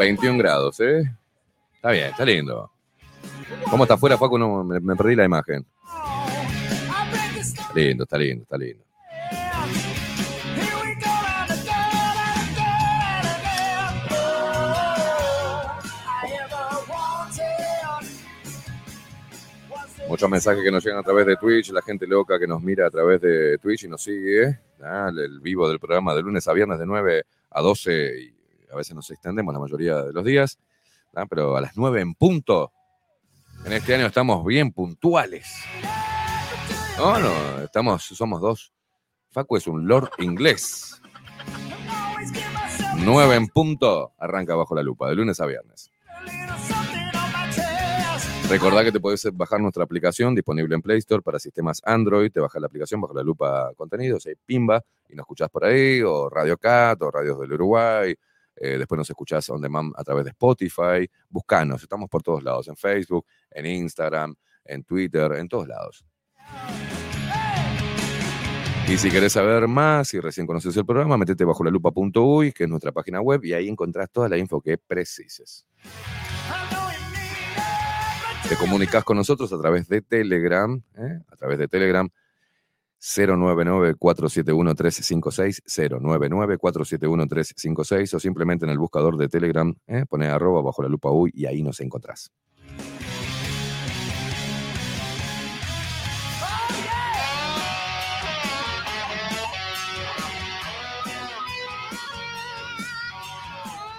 21 grados, ¿eh? Está bien, está lindo. ¿Cómo está afuera, Facu? No, me, perdí la imagen. Está lindo, está lindo, está lindo. Muchos mensajes que nos llegan a través de Twitch, la gente loca que nos mira a través de Twitch y nos sigue. ¿ah? El vivo del programa de lunes a viernes de 9 a 12 y a veces nos extendemos la mayoría de los días. Pero a las 9 en punto. En este año estamos bien puntuales. No, no, estamos, somos dos. Facu es un lord inglés. 9 en punto. Arranca bajo la lupa, de lunes a viernes. Recordá que te podés bajar nuestra aplicación disponible en Play Store para sistemas Android. Te bajas la aplicación bajo la lupa contenidos, hay Pimba, y nos escuchás por ahí, o Radio Cat, o Radios del Uruguay. Eh, después nos escuchás on demand a través de Spotify. Buscanos, estamos por todos lados, en Facebook, en Instagram, en Twitter, en todos lados. Y si querés saber más, si recién conoces el programa, metete bajo la lupa.uy, que es nuestra página web, y ahí encontrás toda la info que precises. Te comunicas con nosotros a través de Telegram, ¿eh? a través de Telegram 099-471-356, 099-471-356 o simplemente en el buscador de Telegram, ¿eh? pone arroba bajo la lupa uy y ahí nos encontrás.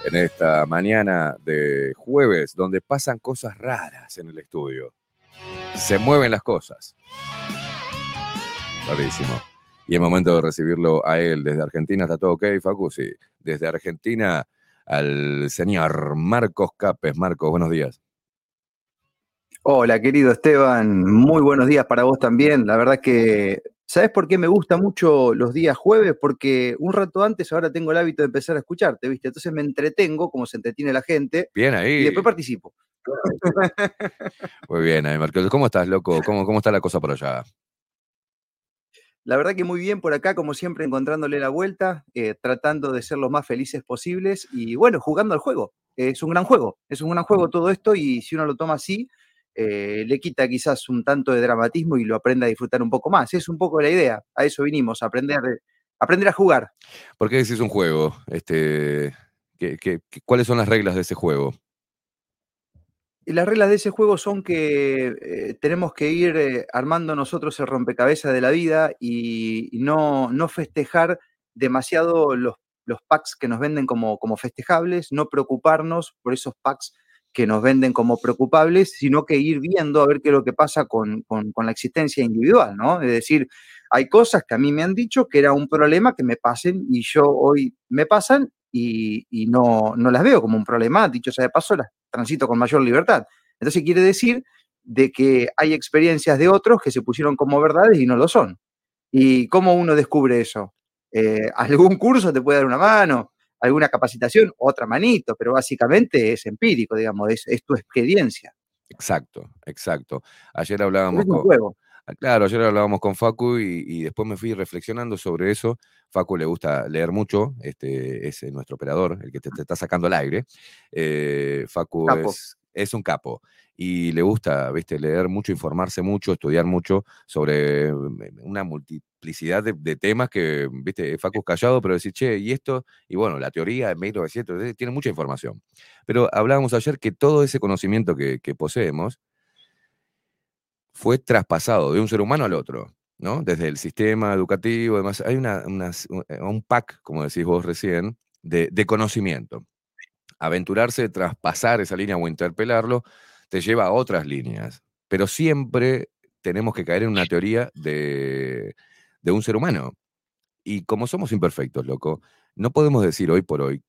en esta mañana de jueves, donde pasan cosas raras en el estudio. Se mueven las cosas. Rarísimo. Y el momento de recibirlo a él desde Argentina. ¿Está todo ok, Facu? Sí. Desde Argentina al señor Marcos Capes. Marcos, buenos días. Hola, querido Esteban. Muy buenos días para vos también. La verdad que ¿Sabes por qué me gusta mucho los días jueves? Porque un rato antes ahora tengo el hábito de empezar a escucharte, ¿viste? Entonces me entretengo, como se entretiene la gente. Bien ahí. Y después participo. Muy bien, ahí, Marcos. ¿Cómo estás, loco? ¿Cómo, ¿Cómo está la cosa por allá? La verdad que muy bien por acá, como siempre, encontrándole la vuelta, eh, tratando de ser lo más felices posibles y bueno, jugando al juego. Es un gran juego, es un gran juego todo esto y si uno lo toma así, eh, le quita quizás un tanto de dramatismo y lo aprenda a disfrutar un poco más. Es un poco la idea, a eso vinimos, a aprender, aprender a jugar. ¿Por qué decís un juego? Este, cuáles son las reglas de ese juego? Y las reglas de ese juego son que eh, tenemos que ir eh, armando nosotros el rompecabezas de la vida y, no, no, festejar demasiado los, los, packs que nos venden como, como festejables, no preocuparnos por esos packs que nos venden como preocupables, sino que ir viendo a ver qué es lo que pasa con, la existencia individual, ¿no? Es decir, hay cosas que a mí me han dicho que era un problema que me pasen y yo hoy me pasan y, no, no, las veo como un problema, dicho sea de paso, las transito con mayor libertad. Entonces quiere decir de que hay experiencias de otros que se pusieron como verdades y no lo son. ¿Y cómo uno descubre eso? Eh, ¿Algún curso te puede dar una mano? alguna capacitación, otra manito, pero básicamente es empírico, digamos, es, tu experiencia. Exacto, exacto. Ayer hablábamos con... Ah, claro, ayer hablábamos con Facu y, después me fui reflexionando sobre eso. Facu le gusta leer mucho, este es nuestro operador, el que te, está sacando al aire. Eh, Facu es, es, un capo y le gusta, viste, leer mucho, informarse mucho, estudiar mucho sobre mm, una multiplicidad de, temas que, viste, Facu callado, pero decir, che, y esto, y bueno, la teoría de 1900, eh, tiene mucha información. Pero hablábamos ayer que todo ese conocimiento que, poseemos fue traspasado de un ser humano al otro. ¿no? Desde el sistema educativo, además, hay eh, un pack, como decís vos recién, de, de conocimiento. Aventurarse, traspasar esa línea o interpelarlo, te lleva a otras líneas. Pero siempre tenemos que caer en una teoría de, un ser humano. Y como somos imperfectos, loco, no podemos decir hoy por hoy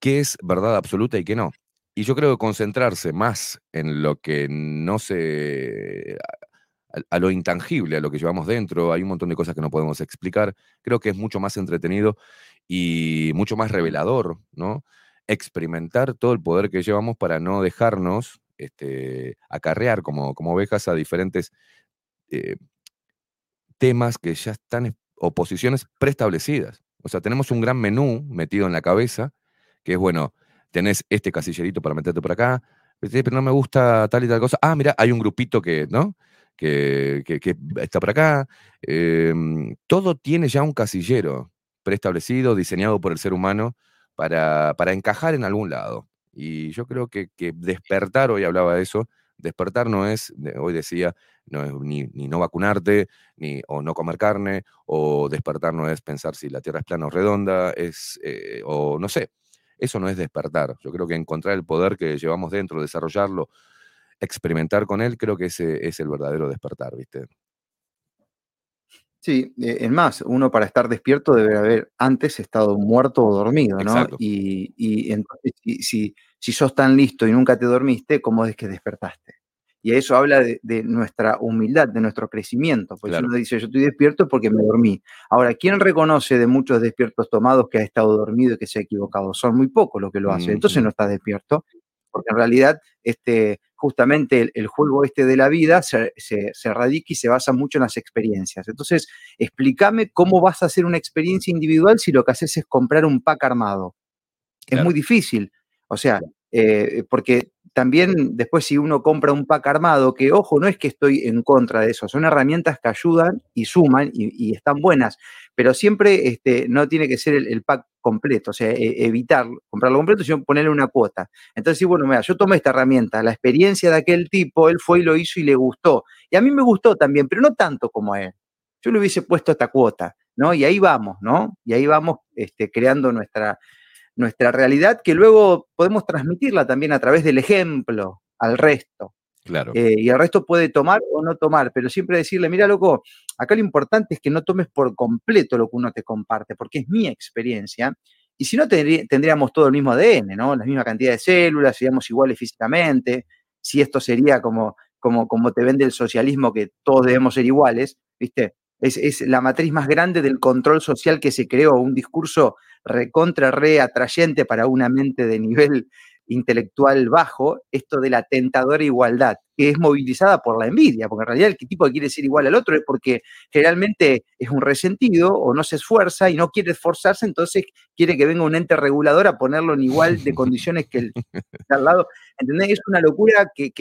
qué es verdad absoluta y qué no. Y yo creo que concentrarse más en lo que no se. A, lo intangible, a lo que llevamos dentro, hay un montón de cosas que no podemos explicar. Creo que es mucho más entretenido y mucho más revelador, ¿no? experimentar todo el poder que llevamos para no dejarnos este, acarrear como, como ovejas a diferentes eh, temas que ya están o posiciones preestablecidas. O sea, tenemos un gran menú metido en la cabeza, que es, bueno, tenés este casillerito para meterte por acá, pero no me gusta tal y tal cosa. Ah, mira, hay un grupito que, ¿no? Que, está por acá. Em, todo tiene ya un casillero preestablecido, diseñado por el ser humano para, para encajar en algún lado. Y yo creo que, despertar, hoy hablaba de eso, despertar no es, hoy decía, no es ni, no vacunarte, ni o no comer carne, o despertar no es pensar si la Tierra es plana o redonda, es, eh, o no sé, eso no es despertar. Yo creo que encontrar el poder que llevamos dentro, desarrollarlo, experimentar con él, creo que ese es el verdadero despertar, ¿viste? Sí, eh, es más, uno para estar despierto debe haber antes estado muerto o dormido, ¿no? Y, y, entonces, si, si sos tan listo y nunca te dormiste, ¿cómo es que despertaste? Y eso habla de, nuestra humildad, de nuestro crecimiento. Porque si uno dice, yo estoy despierto porque me dormí. Ahora, ¿quién reconoce de muchos despiertos tomados que ha estado dormido y que se ha equivocado? Son muy pocos los que lo hacen. Entonces no está despierto. Porque en realidad, este, justamente el, juego este de la vida se, radica y se basa mucho en las experiencias. Entonces, explícame cómo vas a hacer una experiencia individual si lo que haces es comprar un pack armado. Es muy difícil. O sea, eh, porque también después si uno compra un pack armado, que ojo, no es que estoy en contra de eso, son herramientas que ayudan y suman y, están buenas, pero siempre este, no tiene que ser el, pack completo, o sea, e, evitar comprarlo completo, sino ponerle una cuota. Entonces, sí, bueno, mira, yo tomé esta herramienta, la experiencia de aquel tipo, él fue y lo hizo y le gustó. Y a mí me gustó también, pero no tanto como a él. Yo le hubiese puesto esta cuota, ¿no? Y ahí vamos, ¿no? Y ahí vamos este, creando nuestra, nuestra realidad, que luego podemos transmitirla también a través del ejemplo al resto. Claro. Eh, y el resto puede tomar o no tomar, pero siempre decirle, mira, loco, acá lo importante es que no tomes por completo lo que uno te comparte, porque es mi experiencia. Y si no, tendríamos todo el mismo ADN, ¿no? La misma cantidad de células, seríamos iguales físicamente. Si esto sería como, como, como te vende el socialismo, que todos debemos ser iguales, ¿viste? es, la matriz más grande del control social que se creó, un discurso recontra re atrayente para una mente de nivel intelectual bajo, esto de la tentadora igualdad, que es movilizada por la envidia, porque en realidad el tipo que quiere ser igual al otro es porque generalmente es un resentido o no se esfuerza y no quiere esforzarse, entonces quiere que venga un ente regulador a ponerlo en igual de condiciones que el al lado. ¿Entendés? Es una locura que,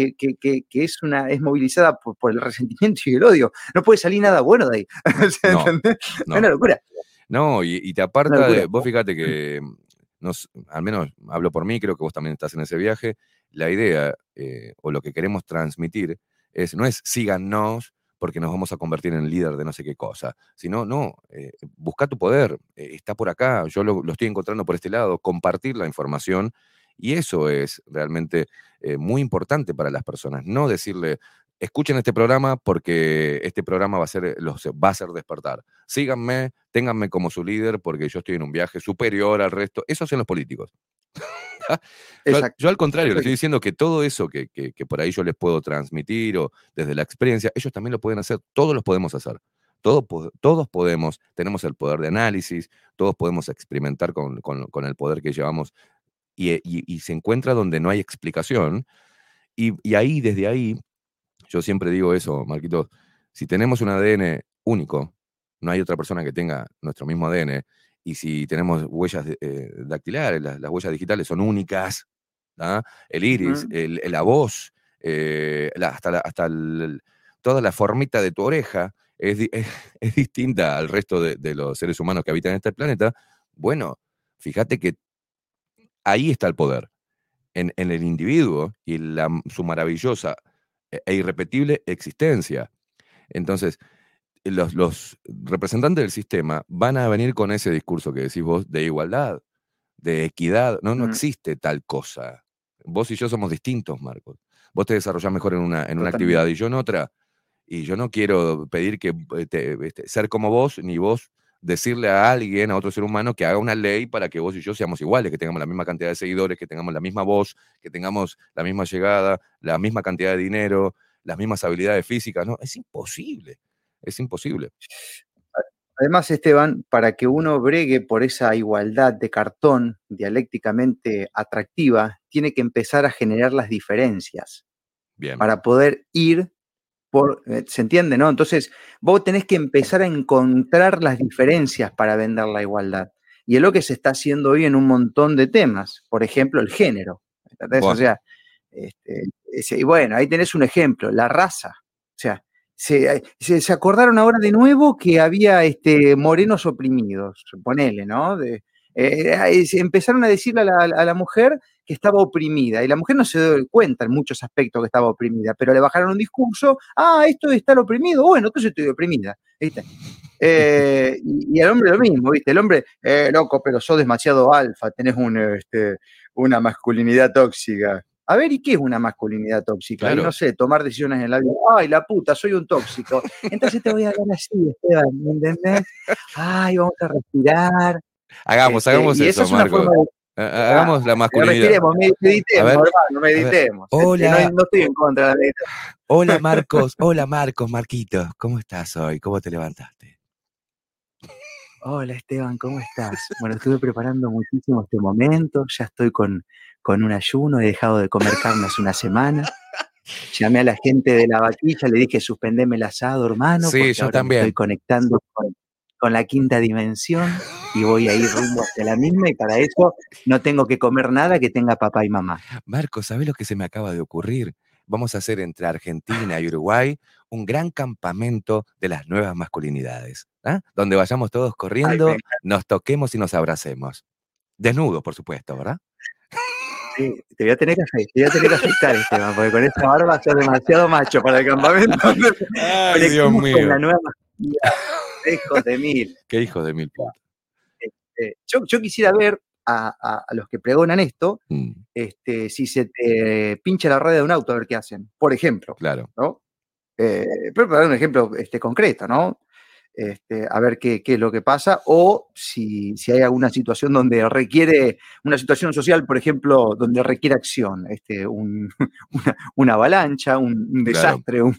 es, una, es movilizada por, el resentimiento y el odio. No puede salir nada bueno de ahí. Es una locura. No, y, te aparta de, vos fíjate que al menos hablo por mí, creo que vos también estás en ese viaje, la idea eh, o lo que queremos transmitir es, no es síganos porque nos vamos a convertir en líder de no sé qué cosa, sino, no, eh, busca tu poder, eh, está por acá, yo lo, estoy encontrando por este lado, compartir la información y eso es realmente muy importante para las personas, no decirle, escuchen este programa porque este programa va a ser, los, va a hacer despertar. Síganme, ténganme como su líder porque yo estoy en un viaje superior al resto. Eso hacen los políticos. yo, al contrario, les estoy diciendo que todo eso que, por ahí yo les puedo transmitir o desde la experiencia, ellos también lo pueden hacer, todos los podemos hacer. Todos, todos podemos, tenemos el poder de análisis, todos podemos experimentar con, el poder que llevamos y, se encuentra donde no hay explicación. Y, y ahí, desde ahí, yo siempre digo eso, Marquito, si tenemos un ADN único, no hay otra persona que tenga nuestro mismo ADN, y si tenemos huellas eh, dactilares, las, huellas digitales son únicas, el iris, la voz, eh, hasta, hasta toda la formita de tu oreja es, distinta al resto de, los seres humanos que habitan en este planeta, bueno, fíjate que ahí está el poder, en, el individuo y la, su maravillosa e, e irrepetible existencia. Entonces, los, representantes del sistema van a venir con ese discurso que decís vos de igualdad, de equidad. No, no existe tal cosa. Vos y yo somos distintos, Marcos. Vos te desarrollás mejor en una, en una actividad y yo en otra. Y yo no quiero pedir que eh, este, ser como vos, ni vos decirle a alguien, a otro ser humano, que haga una ley para que vos y yo seamos iguales, que tengamos la misma cantidad de seguidores, que tengamos la misma voz, que tengamos la misma llegada, la misma cantidad de dinero, las mismas habilidades físicas. No, es imposible, es imposible. Además, Esteban, para que uno bregue por esa igualdad de cartón dialécticamente atractiva, tiene que empezar a generar las diferencias. Bien. Para poder ir eh, ¿Se entiende, no? Entonces, vos tenés que empezar a encontrar las diferencias para vender la igualdad. Y es lo que se está haciendo hoy en un montón de temas. Por ejemplo, el género. O sea, este, y bueno, ahí tenés un ejemplo, la raza. O sea, se, se, acordaron ahora de nuevo que había este, morenos oprimidos, ponele, ¿no? De, eh, empezaron a decirle a la, mujer que estaba oprimida y la mujer no se dio cuenta en muchos aspectos que estaba oprimida, pero le bajaron un discurso, ah, esto de estar oprimido, bueno, entonces estoy oprimida, ¿viste? Eh, y, el hombre lo mismo, ¿viste? El hombre, eh, loco, pero sos demasiado alfa, tenés un, este, una masculinidad tóxica. A ver, ¿y qué es una masculinidad tóxica? no sé, tomar decisiones en la vida. Ay, la puta, soy un tóxico. Entonces te voy a hablar así, Esteban, ¿me entendés? Ay, vamos a respirar. Hagamos, este, hagamos eso, Marco. Hagamos la masculinidad. Meditemos, meditemos, hermano, meditemos. Este, hola. No, estoy en contra de la meditación. Hola, Marcos. Hola, Marcos, Marquitos. ¿Cómo estás hoy? ¿Cómo te levantaste? Hola, Esteban, ¿cómo estás? Bueno, estuve preparando muchísimo este momento. Ya estoy con, con un ayuno. He dejado de comer carne hace una semana. Llamé a la gente de la vaquilla, le dije, suspendeme el asado, hermano. Sí, yo también. estoy conectando con, con la quinta dimensión y voy a ir rumbo hacia la misma y para eso no tengo que comer nada que tenga papá y mamá. Marco, ¿sabes lo que se me acaba de ocurrir? Vamos a hacer entre Argentina y Uruguay un gran campamento de las nuevas masculinidades, ¿ah? donde vayamos todos corriendo, nos toquemos y nos abracemos. Desnudos, por supuesto, ¿verdad? Sí, te voy a tener que, te voy a tener que afectar, Esteban, porque con esta barba sos demasiado macho para el campamento. Ay, Dios mío. La nueva Hijos de mil. Qué hijos de mil. Este, yo, quisiera ver a, los que pregonan esto, mm. este, si se te pincha la rueda de un auto, a ver qué hacen. Por ejemplo. Claro. ¿no? Eh, pero para dar un ejemplo este, concreto, ¿no? Este, a ver qué, es lo que pasa, o si, hay alguna situación donde requiere, una situación social, por ejemplo, donde requiere acción, este, una, avalancha, un, desastre, un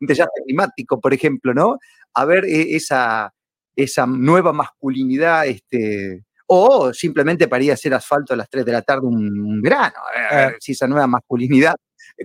desastre climático, por ejemplo, ¿no? A ver e, esa, esa nueva masculinidad, este, o simplemente para ir a hacer asfalto a las 3 de la tarde un, grano, a ver, si esa nueva masculinidad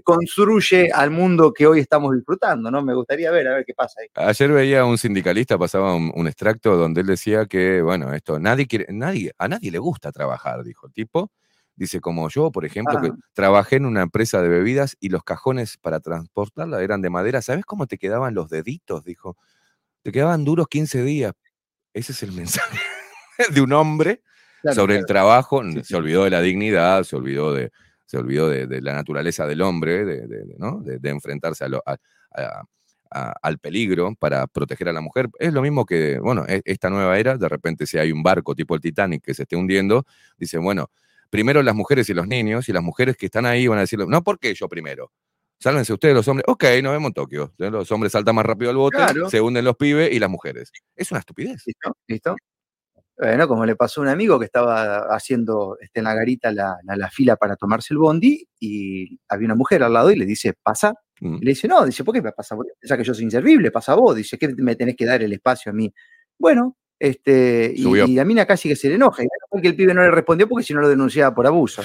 construye al mundo que hoy estamos disfrutando, ¿no? Me gustaría ver, a ver qué pasa ahí. Ayer veía un sindicalista, pasaba un, extracto donde él decía que, bueno, esto, nadie quiere, nadie, a nadie le gusta trabajar, dijo el tipo. Dice, como yo, por ejemplo, que trabajé en una empresa de bebidas y los cajones para transportarla eran de madera. ¿Sabes cómo te quedaban los deditos? Dijo, te quedaban duros 15 días. Ese es el mensaje de un hombre sobre el trabajo. Se olvidó de la dignidad, se olvidó de, se olvidó de, la naturaleza del hombre, de, enfrentarse al peligro para proteger a la mujer. Es lo mismo que, bueno, e, esta nueva era, de repente si hay un barco tipo el Titanic que se esté hundiendo, dice, bueno, primero las mujeres y los niños, y las mujeres que están ahí van a decir, no, ¿por qué yo primero? Sálvense ustedes los hombres. Ok, nos vemos en Tokio. Los hombres saltan más rápido al bote, se hunden los pibes y las mujeres. Es una estupidez. ¿Listo? ¿Listo? Bueno, como le pasó a un amigo que estaba haciendo este, en la garita la, fila para tomarse el bondi y había una mujer al lado y le dice, pasa. Mm. Y le dice, no, dice, ¿por qué me pasa? Ya que yo soy inservible, pasa vos. Dice, ¿qué me tenés que dar el espacio a mí? Bueno, este, y, a mí casi que se le enoja. Y que el pibe no le respondió porque si no lo denunciaba por abuso.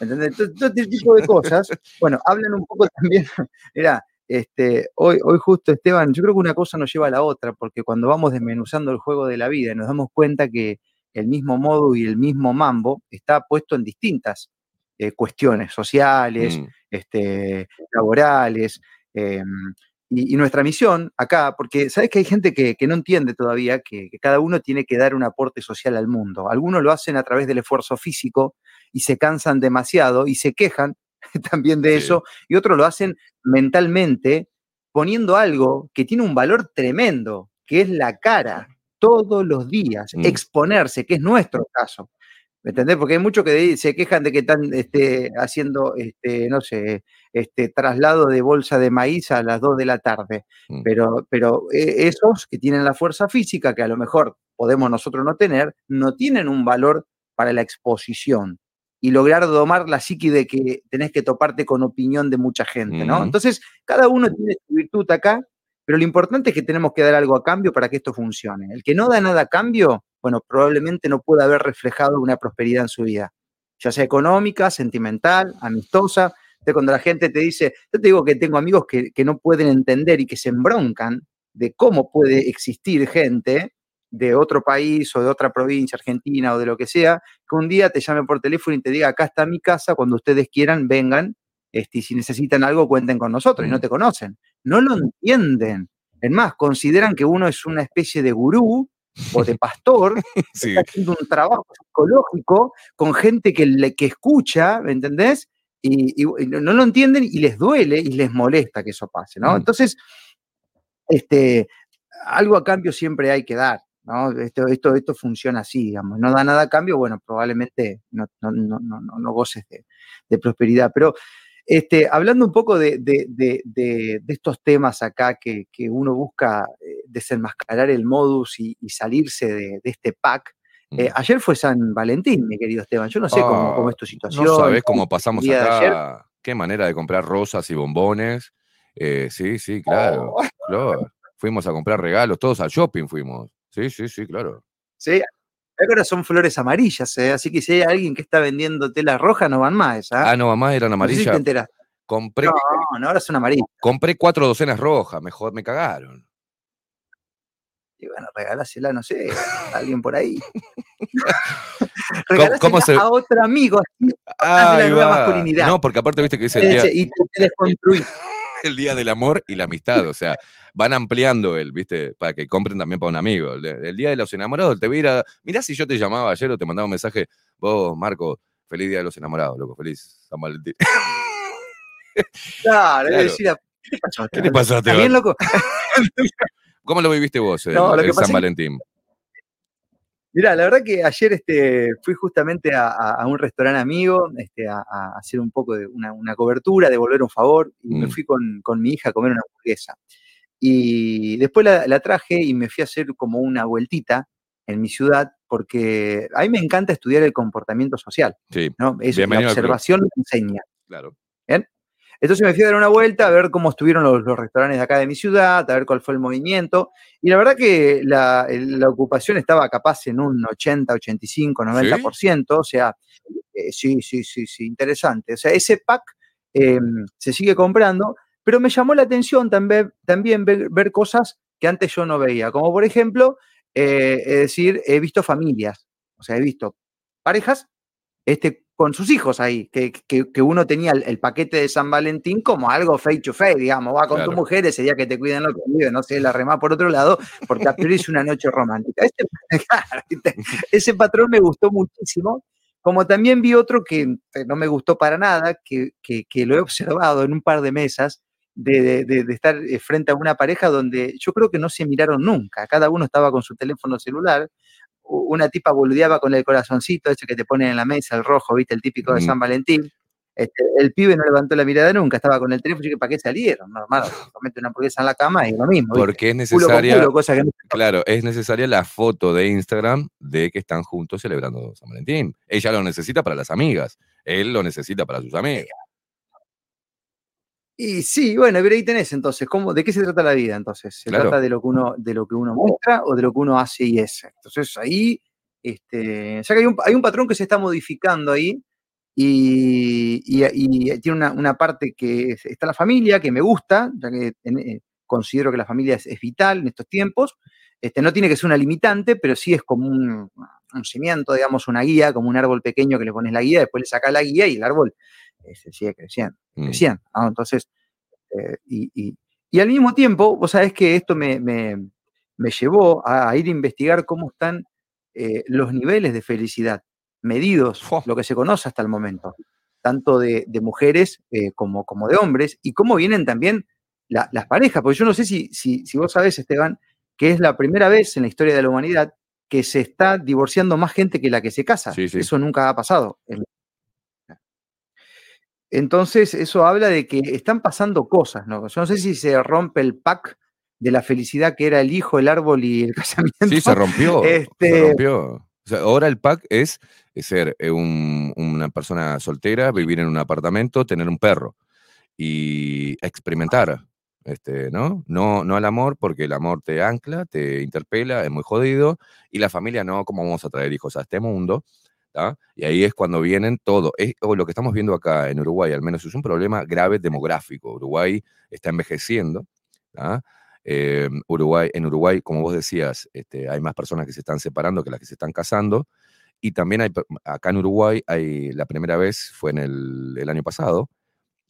¿Entendés? Todo, este tipo de cosas, bueno, hablan un poco también, mira, este, hoy, hoy justo Esteban, yo creo que una cosa nos lleva a la otra, porque cuando vamos desmenuzando el juego de la vida nos damos cuenta que el mismo modo y el mismo mambo está puesto en distintas eh, cuestiones sociales, mm. este, laborales. Em, y, nuestra misión acá, porque sabes que hay gente que, no entiende todavía que, cada uno tiene que dar un aporte social al mundo. Algunos lo hacen a través del esfuerzo físico y se cansan demasiado y se quejan también de eso, y otros lo hacen mentalmente poniendo algo que tiene un valor tremendo, que es la cara, todos los días, mm. exponerse, que es nuestro caso. ¿Me entendés? Porque hay muchos que se quejan de que están este, haciendo, este, no sé, este, traslado de bolsa de maíz a las 2 de la tarde. Mm. Pero, pero eh, esos que tienen la fuerza física, que a lo mejor podemos nosotros no tener, no tienen un valor para la exposición y lograr domar la psiqui de que tenés que toparte con opinión de mucha gente, ¿no? Entonces, cada uno tiene su virtud acá, pero lo importante es que tenemos que dar algo a cambio para que esto funcione. El que no da nada a cambio, bueno, probablemente no pueda haber reflejado una prosperidad en su vida, ya sea económica, sentimental, amistosa. Entonces, cuando la gente te dice, yo te digo que tengo amigos que, que no pueden entender y que se embroncan de cómo puede existir gente de otro país o de otra provincia, Argentina o de lo que sea, que un día te llame por teléfono y te diga, acá está mi casa, cuando ustedes quieran, vengan, este, y si necesitan algo, cuenten con nosotros, y no te conocen. No lo entienden. Es más, consideran que uno es una especie de gurú o de pastor, que está haciendo un trabajo psicológico con gente que, le, que escucha, ¿me entendés? Y, no lo entienden y les duele y les molesta que eso pase, ¿no? Entonces, este, algo a cambio siempre hay que dar. ¿No? Esto, esto, esto funciona así, digamos. No da nada a cambio, bueno, probablemente no, no, no, no goces de, de, prosperidad. Pero este, hablando un poco de, de, de estos temas acá que, que, uno busca eh, desenmascarar el modus y, y salirse de, este pack, eh, ayer fue San Valentín, mi querido Esteban. Yo no sé cómo, cómo, es tu situación. No sabes cómo pasamos acá. Qué manera de comprar rosas y bombones. Eh, sí, sí, claro, oh. claro. Fuimos a comprar regalos, todos al shopping fuimos. Sí, sí, sí, claro. Sí, ahora son flores amarillas, ¿eh? así que si hay alguien que está vendiendo tela roja, no van más. ¿ah? ah, no van más, eran amarillas. No te Compré, no, no, ahora son amarillas. Compré cuatro docenas rojas, mejor me cagaron. Y bueno, regalásela, no sé, a alguien por ahí. regalásela ¿Cómo se... a otro amigo, ah, de la nueva masculinidad. No, porque aparte viste que día... Y te desconstruís. El día del amor y la amistad, o sea, van ampliando el, ¿viste? Para que compren también para un amigo. El, día de los enamorados, te voy a ir a. Mirá si yo te llamaba ayer o te mandaba un mensaje, vos, Marco, feliz día de los enamorados, loco, feliz San Valentín. Claro, claro. Decir, ¿qué te pasó? ¿Qué te pasó, ¿Está bien, loco? ¿Cómo lo viviste vos, el, San Valentín? Mirá, la verdad que ayer este, fui justamente a, un restaurante amigo este, a, hacer un poco de una, cobertura, devolver un favor, y me mm. fui con, con, mi hija a comer una hamburguesa. Y después la, traje y me fui a hacer como una vueltita en mi ciudad, porque a mí me encanta estudiar el comportamiento social. Sí. ¿no? Es, la observación me enseña. Claro. Entonces me fui a dar una vuelta a ver cómo estuvieron los, restaurantes de acá de mi ciudad, a ver cuál fue el movimiento. Y la verdad que la, ocupación estaba capaz en un 80, 85, 90%. O sea, eh, sí, sí, sí, sí, interesante. O sea, ese pack em, se sigue comprando pero me llamó la atención también, también ver, cosas que antes yo no veía, como por ejemplo, eh, es decir, he visto familias, o sea, he visto parejas este, con sus hijos ahí, que, que, uno tenía el, paquete de San Valentín como algo face to face, digamos, va con tu mujer ese día que te cuiden lo que vive, no sé, la remá por otro lado, porque a priori es una noche romántica. Ese patrón me gustó muchísimo, como también vi otro que no me gustó para nada, que, que lo he observado en un par de mesas, de, estar eh, frente a una pareja donde yo creo que no se miraron nunca. Cada uno estaba con su teléfono celular. Una tipa boludeaba con el corazoncito ese que te ponen en la mesa, el rojo, ¿viste? El típico de San Valentín. Este, el pibe no levantó la mirada nunca, estaba con el teléfono y ¿para qué salieron? Normal, comete una hamburguesa en la cama y lo mismo. Porque es necesaria, claro, es necesaria la foto de Instagram de que están juntos celebrando San Valentín. Ella lo necesita para las amigas, él lo necesita para sus amigas. Y sí, bueno, pero ahí tenés entonces, ¿cómo, ¿de qué se trata la vida entonces? ¿Se trata de lo, que uno, de lo que uno muestra o de lo que uno hace y es? Entonces ahí, este, ya que hay un, hay un patrón que se está modificando ahí y, y, tiene una, una, parte que está la familia, que me gusta, ya que eh, considero que la familia es, vital en estos tiempos. Este, no tiene que ser una limitante, pero sí es como un, un cimiento, digamos, una guía, como un árbol pequeño que le pones la guía, después le sacas la guía y el árbol eh, se sigue creciendo, mm. creciendo. Entonces, eh, y, al mismo tiempo, vos sabés que esto me, llevó a, ir a investigar cómo están eh, los niveles de felicidad medidos, lo que se conoce hasta el momento, tanto de, mujeres como, como, de hombres, y cómo vienen también las parejas, porque yo no sé si, si, vos sabés, Esteban, que es la primera vez en la historia de la humanidad que se está divorciando más gente que la que se casa. Eso nunca ha pasado entonces, eso habla de que están pasando cosas, ¿no? Yo no sé si se rompe el pack de la felicidad que era el hijo, el árbol y el casamiento. Sí, se rompió. Se este rompió. ahora el pack es, ser eh, una persona soltera, vivir en un apartamento, tener un perro y experimentar. Este, ¿no? ¿no? No al amor, porque el amor te ancla, te interpela, es muy jodido, y la familia no, ¿cómo vamos a traer hijos a este mundo? Y ahí es cuando vienen todo. Es, lo que estamos viendo acá en Uruguay, al menos, es un problema grave demográfico. Uruguay está envejeciendo. Uruguay, en Uruguay, como vos decías, este, hay más personas que se están separando que las que se están casando. Y también hay, acá en Uruguay, hay, la primera vez fue en el, año pasado,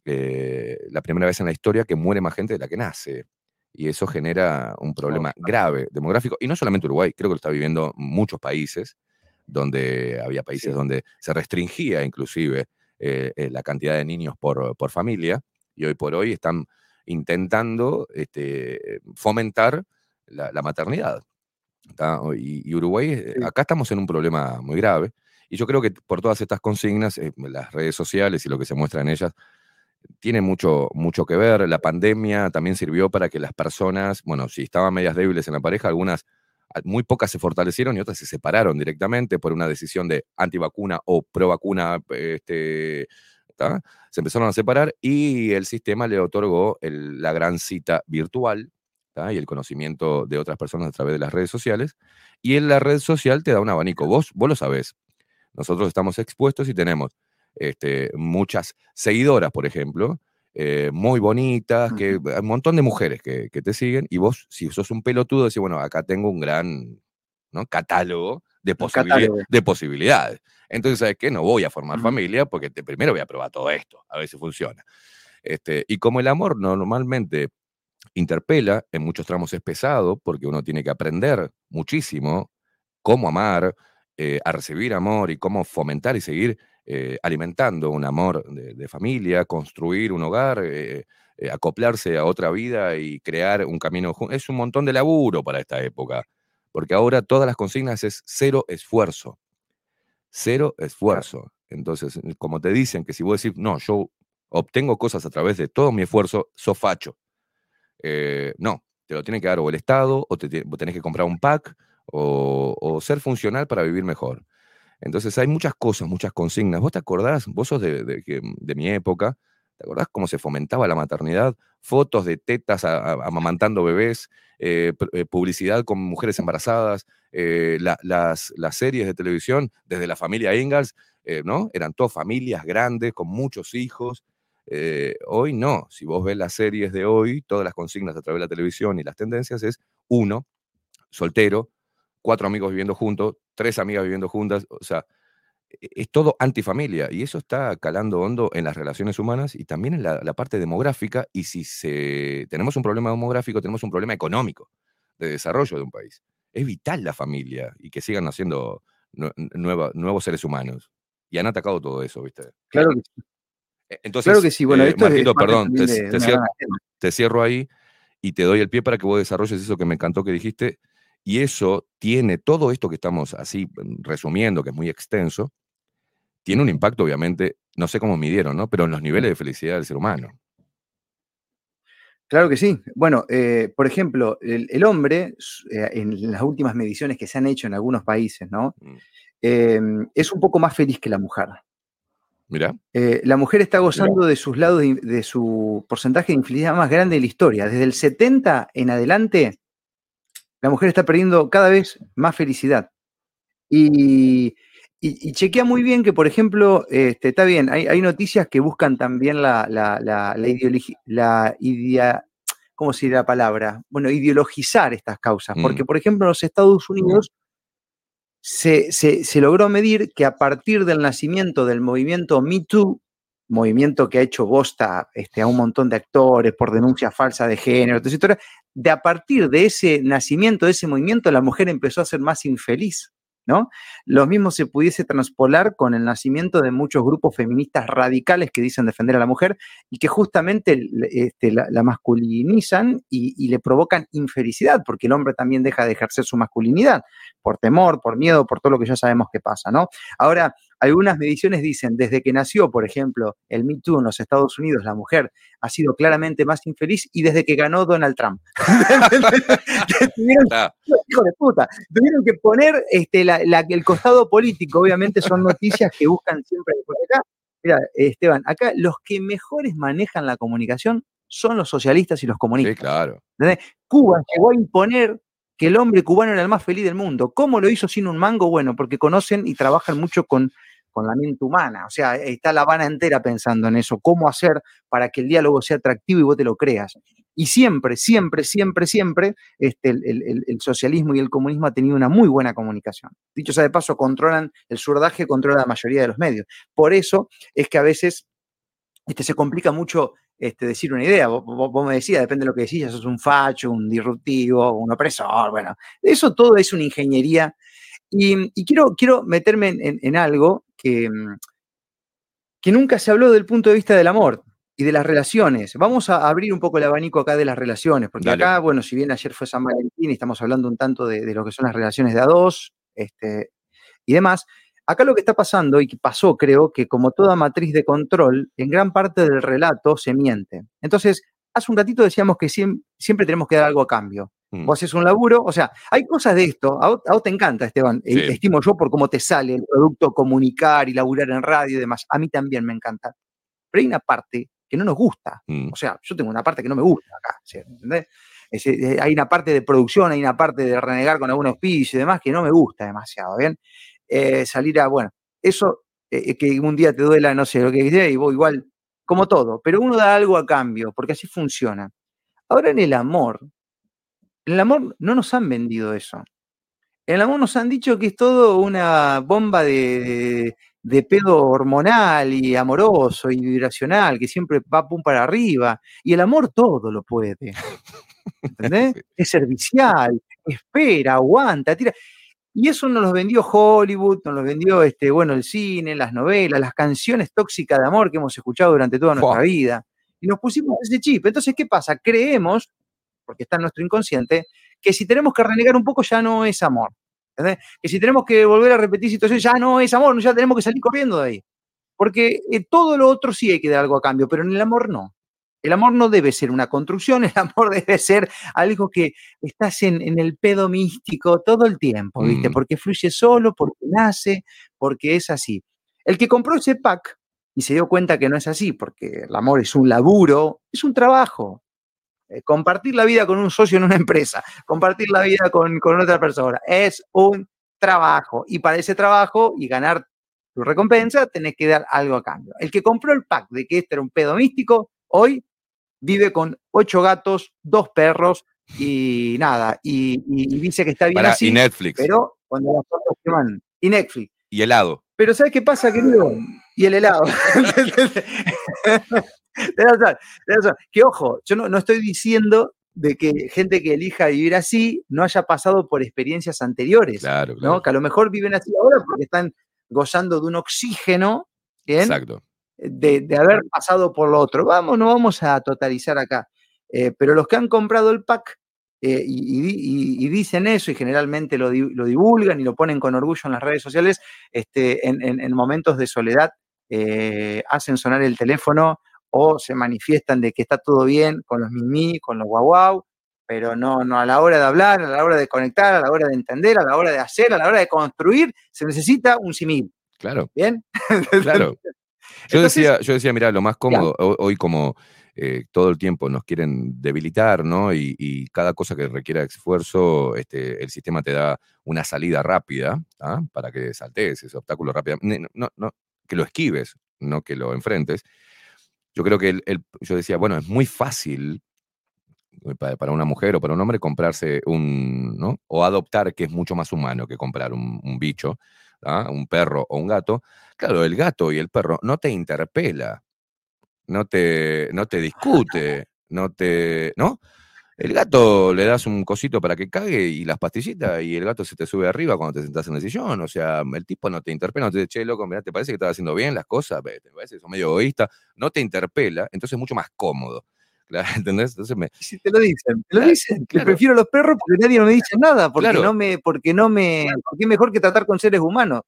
eh, la primera vez en la historia que muere más gente de la que nace. Y eso genera un problema grave demográfico. Y no solamente Uruguay, creo que lo está viviendo muchos países, donde había países donde se restringía inclusive eh, eh, la cantidad de niños por, por, familia. Y hoy por hoy están intentando este, fomentar la maternidad. Y, Uruguay, eh, acá estamos en un problema muy grave. Y yo creo que por todas estas consignas, eh, las redes sociales y lo que se muestra en ellas, tiene mucho, mucho que ver. La pandemia también sirvió para que las personas, bueno, si estaban medias débiles en la pareja, algunas, muy pocas se fortalecieron y otras se separaron directamente por una decisión de antivacuna o pro vacuna. Este, se empezaron a separar y el sistema le otorgó la gran cita virtual y el conocimiento de otras personas a través de las redes sociales. Y en la red social te da un abanico. Vos, vos lo sabés. Nosotros estamos expuestos y tenemos este, muchas seguidoras, por ejemplo, eh, muy bonitas, que, un montón de mujeres que, te siguen. Y vos, si sos un pelotudo, decís, bueno, acá tengo un gran ¿no? catálogo de, de posibilidades. Entonces, ¿sabes qué? No voy a formar familia porque primero voy a probar todo esto, a ver si funciona. Este, y como el amor normalmente interpela, en muchos tramos es pesado, porque uno tiene que aprender muchísimo cómo amar, eh, a recibir amor y cómo fomentar y seguir eh, alimentando un amor de, familia, construir un hogar, eh, acoplarse a otra vida y crear un camino. Es un montón de laburo para esta época, porque ahora todas las consignas es cero esfuerzo. Cero esfuerzo. Entonces, como te dicen que si vos decís, no, yo obtengo cosas a través de todo mi esfuerzo, sos facho. Eh, no, te lo tiene que dar o el Estado, o te, tenés que comprar un pack, o, ser funcional para vivir mejor. Entonces hay muchas cosas, muchas consignas. ¿Vos te acordás? Vos sos de, mi época. ¿Te acordás cómo se fomentaba la maternidad? Fotos de tetas amamantando bebés, eh, eh, publicidad con mujeres embarazadas, las, las, series de televisión, desde la familia Ingalls, ¿no? Eran todas familias grandes, con muchos hijos. Eh, hoy no, si vos ves las series de hoy, todas las consignas a través de la televisión y las tendencias es uno, soltero, cuatro amigos viviendo juntos, tres amigas viviendo juntas, o sea, e, es todo antifamilia y eso está calando hondo en las relaciones humanas y también en la, parte demográfica y si se, tenemos un problema demográfico, tenemos un problema económico de desarrollo de un país. Es vital la familia y que sigan naciendo nuevos seres humanos. Y han atacado todo eso, ¿viste? Claro que sí. Entonces, claro que sí. Bueno, eh, esto es perdón, te, cierro, ahí y te doy el pie para que vos desarrolles eso que me encantó que dijiste. Y eso tiene, todo esto que estamos así mm, resumiendo, que es muy extenso, tiene un impacto, obviamente, no sé cómo midieron, ¿no? Pero en los niveles de felicidad del ser humano. Claro que sí. Bueno, eh, por ejemplo, el, hombre, eh, en las últimas mediciones que se han hecho en algunos países, ¿no? Mm. Em, es un poco más feliz que la mujer. Mira. Eh, la mujer está gozando de sus lados, de, su porcentaje de infelicidad más grande de la historia. Desde el 70 en adelante, la mujer está perdiendo cada vez más felicidad. Y, chequea muy bien que, por ejemplo, este, está bien, hay, noticias que buscan también la, la, ideología, la idea, ¿cómo se la palabra? Bueno, ideologizar estas causas. Porque, mm. por ejemplo, en los Estados Unidos se, logró medir que a partir del nacimiento del movimiento Me Too, movimiento que ha hecho bosta este, a un montón de actores por denuncias falsas de género, etc., de a partir de ese nacimiento, de ese movimiento, la mujer empezó a ser más infeliz. ¿no? Lo mismo se pudiese transpolar con el nacimiento de muchos grupos feministas radicales que dicen defender a la mujer y que justamente este, la, masculinizan y, le provocan infelicidad, porque el hombre también deja de ejercer su masculinidad por temor, por miedo, por todo lo que ya sabemos que pasa, ¿no? Ahora, algunas mediciones dicen, desde que nació, por ejemplo, el Me Too en los Estados Unidos, la mujer ha sido claramente más infeliz y desde que ganó Donald Trump. tuvieron, hijo de puta, tuvieron que poner este, el costado político, obviamente son noticias que buscan siempre por acá. Mira, Esteban, acá los que mejores manejan la comunicación son los socialistas y los comunistas. Sí, claro. Cuba llegó a imponer que el hombre cubano era el más feliz del mundo. ¿Cómo lo hizo sin un mango? Bueno, porque conocen y trabajan mucho con con la mente humana. O sea, está la Habana entera pensando en eso, cómo hacer para que el diálogo sea atractivo y vos te lo creas. Y siempre, siempre, siempre, siempre, este, el, socialismo y el comunismo han tenido una muy buena comunicación. Dicho sea de paso, controlan, el surdaje controla la mayoría de los medios. Por eso es que a veces este, se complica mucho este, decir una idea. Vos, me decías, depende de lo que decís, ya sos un facho, un disruptivo, un opresor, bueno, eso todo es una ingeniería. Y, quiero, quiero meterme en, algo que, mm, que nunca se habló del punto de vista del amor y de las relaciones. Vamos a abrir un poco el abanico acá de las relaciones, porque acá, bueno, si bien ayer fue San Valentín y estamos hablando un tanto de, lo que son las relaciones de a dos este, y demás, Acá lo que está pasando y que pasó, creo, que como toda matriz de control, en gran parte del relato se miente. Entonces, hace un ratito decíamos que siempre, tenemos que dar algo a cambio. Mm. Vos haces un laburo, o sea, hay cosas de esto, a vos, te encanta, Esteban, eh, estimo yo por cómo te sale el producto comunicar y laburar en radio y demás, a mí también me encanta. Pero hay una parte que no nos gusta, mm. o sea, yo tengo una parte que no me gusta acá, ¿entendés? Eh, hay una parte de producción, hay una parte de renegar con algunos pisos y demás que no me gusta demasiado, ¿bien? Eh, salir a, bueno, eso, eh, eh, que un día te duela, no sé, lo que sea, y vos igual, como todo, pero uno da algo a cambio, porque así funciona. Ahora en el amor, en el amor no nos han vendido eso. En el amor nos han dicho que es todo una bomba de, de, pedo hormonal y amoroso y vibracional, que siempre va pum para arriba. Y el amor todo lo puede. ¿Entendés? Es servicial, espera, aguanta, tira. Y eso nos lo vendió Hollywood, nos lo vendió este, bueno, el cine, las novelas, las canciones tóxicas de amor que hemos escuchado durante toda nuestra vida. Y nos pusimos ese chip. Entonces, ¿qué pasa? Creemos, porque está en nuestro inconsciente, que si tenemos que renegar un poco ya no es amor. Que si tenemos que volver a repetir situaciones ya no es amor, ya tenemos que salir corriendo de ahí. Porque eh, todo lo otro sí hay que dar algo a cambio, pero en el amor no. El amor no debe ser una construcción, el amor debe ser algo que estás en, el pedo místico todo el tiempo, ¿viste? Mm. Porque fluye solo, porque nace, porque es así. El que compró ese pack y se dio cuenta que no es así, porque el amor es un laburo, es un trabajo. Eh, compartir la vida con un socio en una empresa, compartir la vida con, con otra persona, es un trabajo. Y para ese trabajo y ganar tu recompensa, tenés que dar algo a cambio. El que compró el pack de que este era un pedo místico, hoy vive con ocho gatos, dos perros y nada, y, dice que está bien así. Y Netflix. Pero cuando las fotos se van, y Netflix. Y helado. Pero ¿sabes qué pasa, querido? Y el helado. que ojo, yo no, estoy diciendo de que gente que elija vivir así no haya pasado por experiencias anteriores. Claro, claro. ¿no? Que a lo mejor viven así ahora porque están gozando de un oxígeno. ¿bien? Exacto de, haber pasado por lo otro. Vamos, no vamos a totalizar acá. Eh, pero los que han comprado el pack eh, y, dicen eso y generalmente lo, divulgan y lo ponen con orgullo en las redes sociales, este, en, momentos de soledad eh, hacen sonar el teléfono o se manifiestan de que está todo bien con los mimi, con los guau guau, pero no, no a la hora de hablar, a la hora de conectar, a la hora de entender, a la hora de hacer, a la hora de construir, se necesita un simil. Claro. ¿Bien? Claro. Yo decía, yo decía, mira, lo más cómodo, hoy como eh, todo el tiempo nos quieren debilitar, ¿no? Y, cada cosa que requiera esfuerzo, este, el sistema te da una salida rápida ¿ah? para que saltes ese obstáculo rápido. No, no, que lo esquives, no que lo enfrentes. Yo creo que el, yo decía, bueno, es muy fácil eh, para, una mujer o para un hombre comprarse un, ¿no? O adoptar, que es mucho más humano que comprar un, un bicho, ¿ah? un perro o un gato, claro, el gato y el perro no te interpela, no te, no te discute, no te, ¿no? El gato le das un cosito para que cague y las pastillitas y el gato se te sube arriba cuando te sentás en el sillón. O sea, el tipo no te interpela, no te dice, che, loco, ¿te parece que estás haciendo bien las cosas? ¿Te parece que sos medio egoísta? No te interpela, entonces es mucho más cómodo. ¿entendés? Entonces me... Si te lo dicen, te lo dicen. Que prefiero los perros porque nadie me dice nada, porque no me, porque no me, porque es mejor que tratar con seres humanos.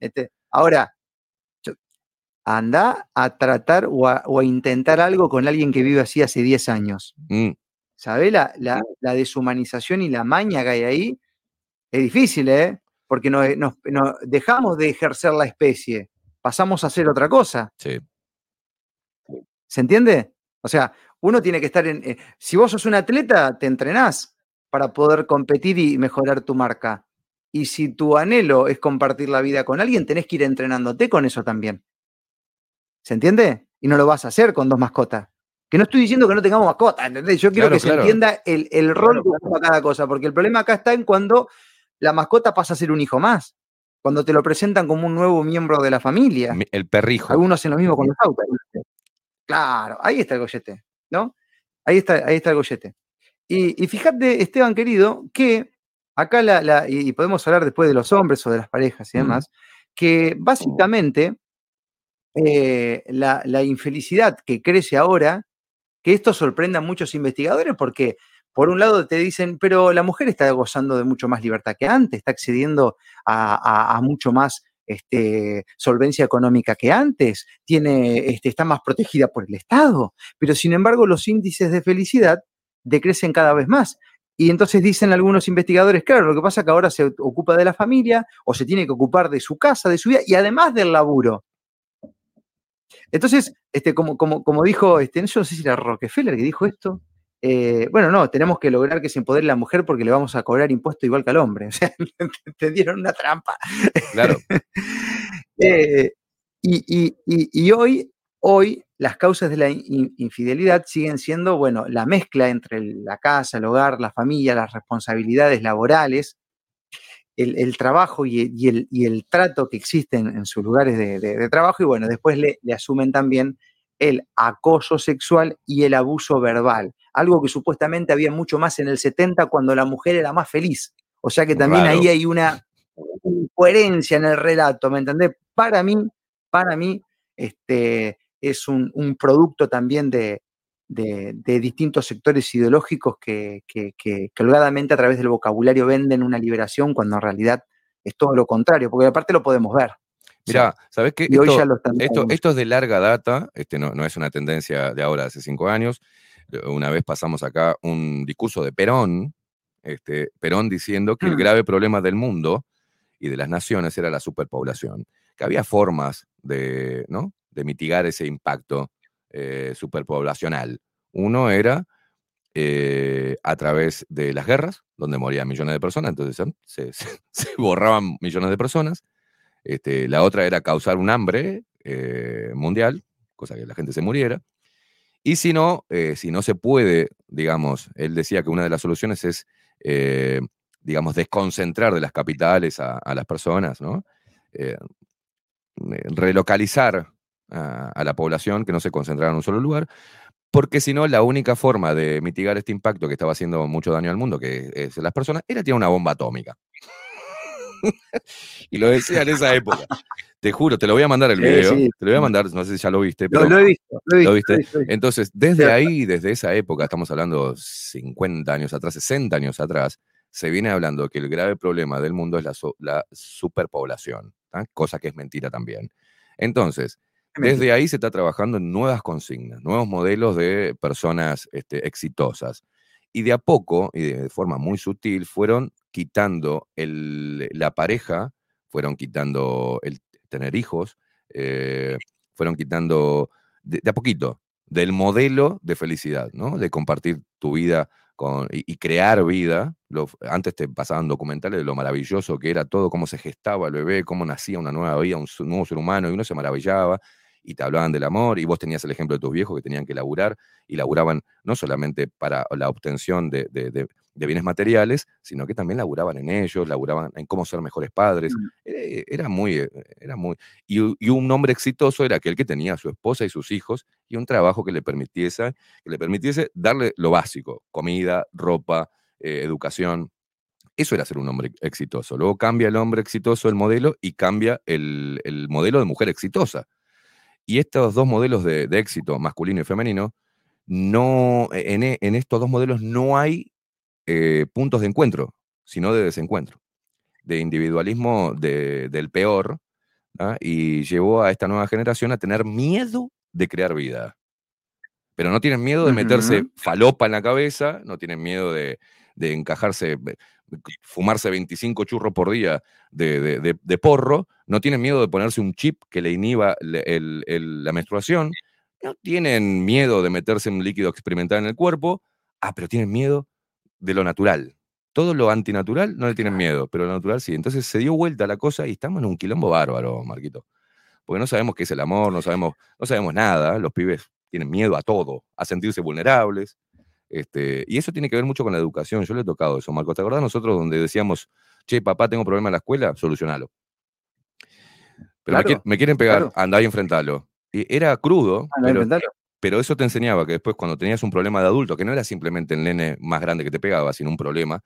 Este, ahora, anda a tratar o a, intentar algo con alguien que vive así hace 10 años. Mm. ¿Sabés? La, la, deshumanización y la maña que hay ahí es difícil, ¿eh? Porque nos, dejamos de ejercer la especie, pasamos a hacer otra cosa. Sí. ¿Se entiende? O sea, uno tiene que estar en... Eh, si vos sos un atleta, te entrenás para poder competir y mejorar tu marca. Y si tu anhelo es compartir la vida con alguien, tenés que ir entrenándote con eso también. ¿Se entiende? Y no lo vas a hacer con dos mascotas. Que no estoy diciendo que no tengamos mascotas, ¿entendés? Yo quiero que se entienda el, rol que ocupa cada cosa, porque el problema acá está en cuando la mascota pasa a ser un hijo más. Cuando te lo presentan como un nuevo miembro de la familia. El perrijo. Algunos hacen lo mismo con los autos. Claro, ahí está el gollete, ¿no? Ahí está, ahí está el gollete. Y, fíjate, Esteban querido, que acá la, y podemos hablar después de los hombres o de las parejas y demás, que básicamente eh, la, la, infelicidad que crece ahora, que esto sorprenda a muchos investigadores porque por un lado te dicen, pero la mujer está gozando de mucho más libertad que antes, está accediendo a, mucho más este, solvencia económica que antes, tiene, este, está más protegida por el Estado, pero sin embargo los índices de felicidad decrecen cada vez más. Y entonces dicen algunos investigadores, claro, lo que pasa es que ahora se ocupa de la familia o se tiene que ocupar de su casa, de su vida y además del laburo. Entonces, este, como, como, como dijo, este, no sé si era Rockefeller que dijo esto, eh, bueno, no, tenemos que lograr que se empodere la mujer porque le vamos a cobrar impuesto igual que al hombre. O sea, te dieron una trampa. Claro. Eh, y, hoy, hoy las causas de la infidelidad siguen siendo, bueno, la mezcla entre la casa, el hogar, la familia, las responsabilidades laborales, el, trabajo y el, y, el, trato que existen en sus lugares de, trabajo y bueno, después le, asumen también el acoso sexual y el abuso verbal, algo que supuestamente había mucho más en el 70 cuando la mujer era más feliz. O sea que también ahí hay una incoherencia en el relato, ¿me entendés? Para mí, para mí, este, es un, producto también de, de, distintos sectores ideológicos que, que, que, holgadamente a través del vocabulario venden una liberación cuando en realidad es todo lo contrario, porque aparte lo podemos ver. Mira, ¿sabes qué? Esto, esto, es de larga data, este no, no es una tendencia de ahora, hace cinco años. Una vez pasamos acá un discurso de Perón, este, Perón diciendo que el mm. grave problema del mundo y de las naciones era la superpoblación, que había formas de, ¿no? de mitigar ese impacto eh, superpoblacional. Uno era eh, a través de las guerras, donde morían millones de personas, entonces se, borraban millones de personas. Este, la otra era causar un hambre eh, mundial, cosa que la gente se muriera. Y si no, si no se puede, digamos, él decía que una de las soluciones es, digamos, desconcentrar de las capitales a, a las personas, ¿no? relocalizar a, la población, que no se concentrara en un solo lugar, porque si no, la única forma de mitigar este impacto que estaba haciendo mucho daño al mundo, que es las personas, era tirar una bomba atómica. y lo decía en esa época. Te juro, te lo voy a mandar el video. Te lo voy a mandar, no sé si ya lo viste. Pero lo, he visto, lo, he visto, Entonces, desde ahí, desde esa época, estamos hablando 50 años atrás, 60 años atrás, se viene hablando que el grave problema del mundo es la, la superpoblación, cosa que es mentira también. Entonces, desde ahí se está trabajando en nuevas consignas, nuevos modelos de personas este, exitosas. Y de a poco, y de forma muy sutil, fueron quitando la pareja, fueron quitando el tener hijos, eh, fueron quitando de, a poquito del modelo de felicidad, ¿no? De compartir tu vida con, y, crear vida. antes te pasaban documentales de lo maravilloso que era todo, cómo se gestaba el bebé, cómo nacía una nueva vida, un nuevo ser humano, y uno se maravillaba y te hablaban del amor, y vos tenías el ejemplo de tus viejos que tenían que laburar, y laburaban no solamente para la obtención de, bienes materiales, sino que también laburaban en ellos, laburaban en cómo ser mejores padres. Mm. Eh, era, muy, eh, era muy... Y, un hombre exitoso era aquel que tenía a su esposa y sus hijos y un trabajo que le permitiese, que le permitiese darle lo básico, comida, ropa, eh, educación. Eso era ser un hombre exitoso. Luego cambia el hombre exitoso el modelo y cambia el, el modelo de mujer exitosa. Y estos dos modelos de, éxito, masculino y femenino, no, e, e, en, estos dos modelos no hay eh, puntos de encuentro, sino de desencuentro, de individualismo del peor, ¿ah? y llevó a esta nueva generación a tener miedo de crear vida. Pero no tienen miedo de meterse falopa en la cabeza, no tienen miedo de, de encajarse fumarse 25 churros por día de, porro, no tienen miedo de ponerse un chip que le inhiba la menstruación, no tienen miedo de meterse un líquido experimental en el cuerpo, ah, pero tienen miedo de lo natural, todo lo antinatural no le tienen miedo, pero lo natural sí. Entonces se dio vuelta la cosa y estamos en un quilombo bárbaro, Marquito. Porque no sabemos qué es el amor, no sabemos, no sabemos nada. Los pibes tienen miedo a todo, a sentirse vulnerables. Este, y eso tiene que ver mucho con la educación. Yo le he tocado eso, Marco. ¿Te acordás nosotros donde decíamos, che, papá, tengo problema en la escuela? Solucionalo. Pero me, quieren pegar, anda y enfrentalo. Y era crudo, pero, pero, eso te enseñaba que después cuando tenías un problema de adulto, que no era simplemente el nene más grande que te pegaba, sino un problema,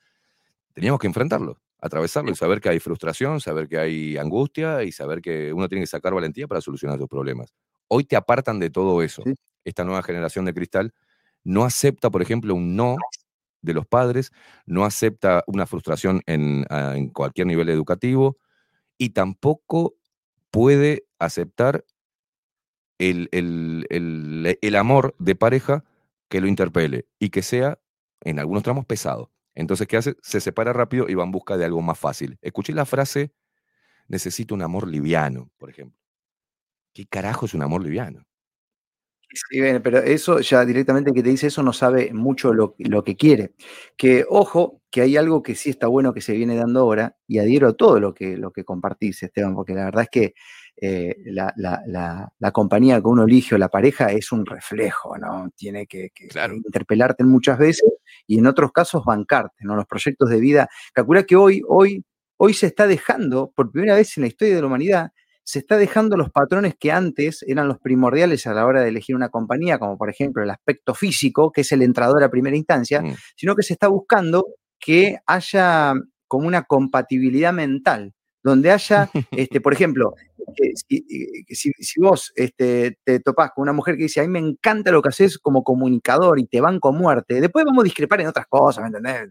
teníamos que enfrentarlo, atravesarlo y saber que hay frustración, saber que hay angustia y saber que uno tiene que sacar valentía para solucionar sus problemas. Hoy te apartan de todo eso. Esta nueva generación de cristal no acepta, por ejemplo, un no de los padres, no acepta una frustración en, ah, cualquier nivel educativo y tampoco puede aceptar el, el, amor de pareja que lo interpele y que sea, en algunos tramos, pesado. Entonces, ¿qué hace? Se separa rápido y va en busca de algo más fácil. Escuché la frase, necesito un amor liviano, por ejemplo. ¿Qué carajo es un amor liviano? Sí, pero eso ya directamente que te dice eso no sabe mucho lo, que quiere. Que ojo, que hay algo que sí está bueno que se viene dando ahora y adhiero a todo lo que, lo que compartís, Esteban, porque la verdad es que eh, la, compañía que uno elige o la pareja es un reflejo, ¿no? Tiene que, interpelarte muchas veces y en otros casos bancarte, ¿no? Los proyectos de vida. Calcula que hoy, hoy, hoy se está dejando, por primera vez en la historia de la humanidad, se está dejando los patrones que antes eran los primordiales a la hora de elegir una compañía, como por ejemplo el aspecto físico, que es el entrador a primera instancia, mm. sino que se está buscando que haya como una compatibilidad mental donde haya, este, por ejemplo, si, vos este, te topás con una mujer que dice, a mí me encanta lo que haces como comunicador y te banco muerte, después vamos a discrepar en otras cosas, ¿me entendés?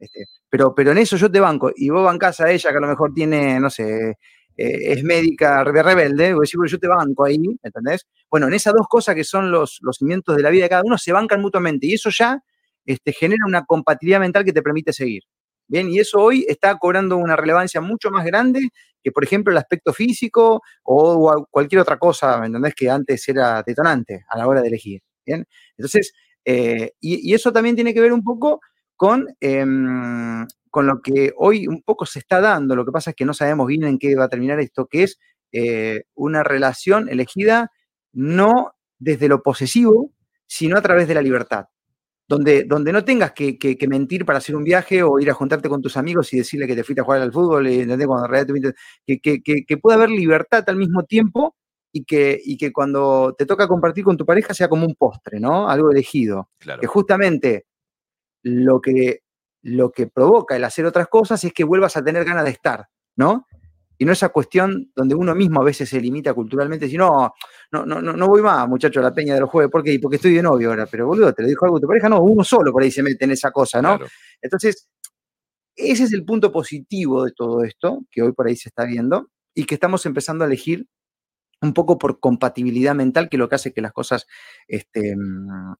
Este, pero, pero en eso yo te banco y vos bancás a ella que a lo mejor tiene, no sé, eh, es médica de rebelde, vos decís, yo te banco ahí, ¿entendés? Bueno, en esas dos cosas que son los, los cimientos de la vida de cada uno se bancan mutuamente y eso ya este, genera una compatibilidad mental que te permite seguir. Bien, y eso hoy está cobrando una relevancia mucho más grande que, por ejemplo, el aspecto físico o cualquier otra cosa, ¿me entendés? Que antes era detonante a la hora de elegir. Bien, entonces, eh, y, eso también tiene que ver un poco con, em, con lo que hoy un poco se está dando. Lo que pasa es que no sabemos bien en qué va a terminar esto, que es eh, una relación elegida no desde lo posesivo, sino a través de la libertad donde, donde no tengas que, mentir para hacer un viaje o ir a juntarte con tus amigos y decirle que te fuiste a jugar al fútbol, ¿entendés? Cuando en realidad que, que, pueda haber libertad al mismo tiempo y que, y que cuando te toca compartir con tu pareja sea como un postre, ¿no? Algo elegido. Que justamente lo que, lo que provoca el hacer otras cosas es que vuelvas a tener ganas de estar, ¿no? y no esa cuestión donde uno mismo a veces se limita culturalmente, si no, no, no, no voy más, muchacho, a la peña de los jueves, ¿por qué? Porque estoy de novio ahora, pero boludo, te lo dijo algo tu pareja, no, uno solo por ahí se mete en esa cosa, ¿no? Entonces, ese es el punto positivo de todo esto, que hoy por ahí se está viendo, y que estamos empezando a elegir un poco por compatibilidad mental, que lo que hace que las cosas este,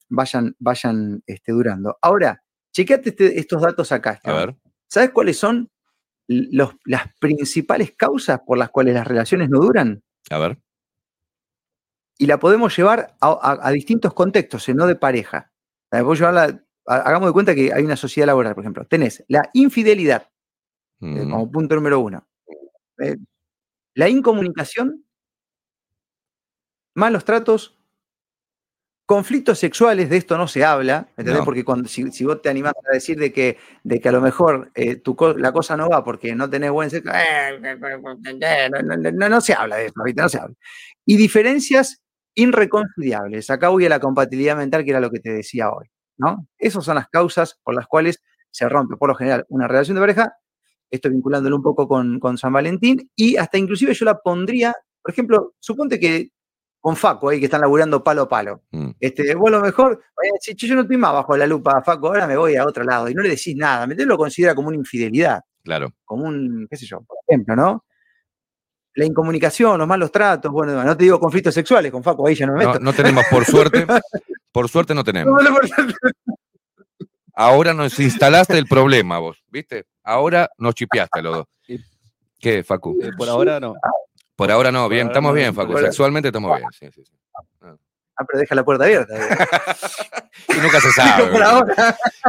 vayan, vayan este, durando. Ahora, chequeate este, estos datos acá. A ver. ¿Sabes cuáles son las principales causas por las cuales las relaciones no duran. A ver. Y la podemos llevar a, distintos contextos, no de pareja. hagamos de cuenta que hay una sociedad laboral, por ejemplo. Tenés la infidelidad eh, como punto número uno. Eh, la incomunicación, malos tratos, Conflictos sexuales, de esto no se habla, ¿entendés? Porque si, vos te animás a decir de que, de que a lo mejor eh, tu, la cosa no va porque no tenés buen sexo, eh, no, se habla de eso, no se habla. Y diferencias irreconciliables. Acá voy a la compatibilidad mental, que era lo que te decía hoy, ¿no? Esas son las causas por las cuales se rompe, por lo general, una relación de pareja, esto vinculándolo un poco con, con San Valentín, y hasta inclusive yo la pondría, por ejemplo, suponte que con Faco ahí que están laburando palo a palo. Mm. Este, vos lo mejor, si yo no estoy más bajo la lupa, Faco, ahora me voy a otro lado y no le decís nada. ¿Me lo considera como una infidelidad? Claro. Como un, qué sé yo, por ejemplo, ¿no? La incomunicación, los malos tratos, bueno, no te digo conflictos sexuales, con Faco ahí ya no me meto. No, no tenemos, por suerte, por suerte no tenemos. Ahora nos instalaste el problema vos, ¿viste? Ahora nos chipeaste los dos. ¿Qué, Facu? Eh, por ahora no. Por ahora no, bien, estamos bien, Facu. Sexualmente estamos bien. Sí, sí, sí. Ah, pero deja la puerta abierta. y nunca se sabe.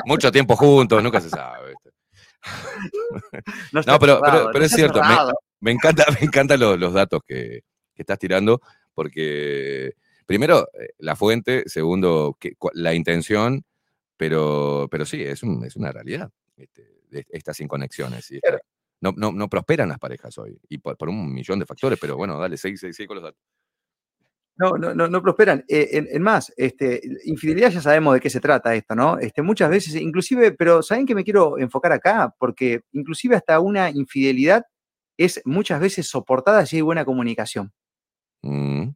Mucho tiempo juntos, nunca se sabe. no, pero, pero, es cierto, me, encanta, me encantan los, datos que, estás tirando, porque primero, eh, la fuente, segundo, que, la intención, pero, pero sí, es, es una realidad este, estas inconexiones. Y no, no, no, prosperan las parejas hoy, y por, un millón de factores, pero bueno, dale, seguí, seguí con los datos. No, no, no, no prosperan. Eh, en, más, este, infidelidad ya sabemos de qué se trata esto, ¿no? Este, muchas veces, inclusive, pero ¿saben que me quiero enfocar acá? Porque inclusive hasta una infidelidad es muchas veces soportada si hay buena comunicación. Mm.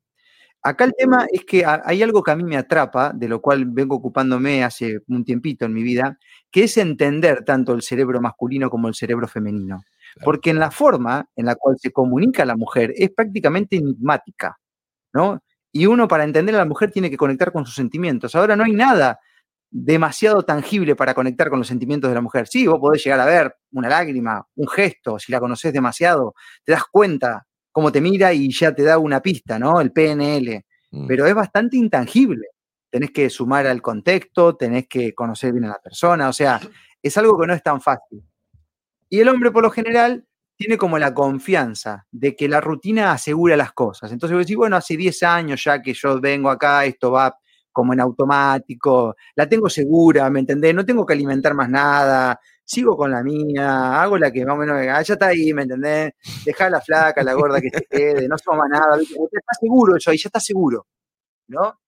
Acá el tema es que hay algo que a mí me atrapa, de lo cual vengo ocupándome hace un tiempito en mi vida, que es entender tanto el cerebro masculino como el cerebro femenino. Porque en la forma en la cual se comunica la mujer es prácticamente enigmática, ¿no? Y uno para entender a la mujer tiene que conectar con sus sentimientos. Ahora no hay nada demasiado tangible para conectar con los sentimientos de la mujer. Sí, vos podés llegar a ver una lágrima, un gesto, si la conoces demasiado, te das cuenta cómo te mira y ya te da una pista, ¿no? El PNL. Mm. Pero es bastante intangible. Tenés que sumar al contexto, tenés que conocer bien a la persona, o sea, es algo que no es tan fácil. Y el hombre, por lo general, tiene como la confianza de que la rutina asegura las cosas. Entonces vos decís, bueno, hace 10 años ya que yo vengo acá, esto va como en automático, la tengo segura, ¿me entendés? No tengo que alimentar más nada, sigo con la mía, hago la que más o menos, ya está ahí, ¿me entendés? Deja la flaca, la gorda que se quede, no se más nada, está seguro eso ahí, ya está seguro, ¿no?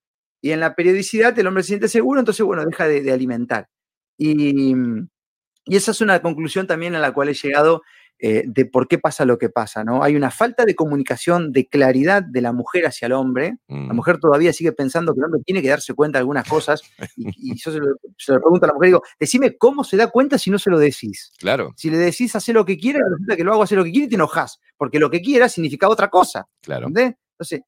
Y en la periodicidad el hombre se siente seguro, entonces, bueno, deja de, alimentar. Y, esa es una conclusión también a la cual he llegado eh, de por qué pasa lo que pasa, ¿no? Hay una falta de comunicación, de claridad de la mujer hacia el hombre. La mm. mujer todavía sigue pensando que el hombre tiene que darse cuenta de algunas cosas. Y, yo se lo, pregunto a la mujer, digo, decime cómo se da cuenta si no se lo decís. Claro. Si le decís, hace lo que quiere, resulta que lo hago, hace lo que quiere y te enojas. Porque lo que quiera significa otra cosa. Claro. ¿Entendés? Entonces,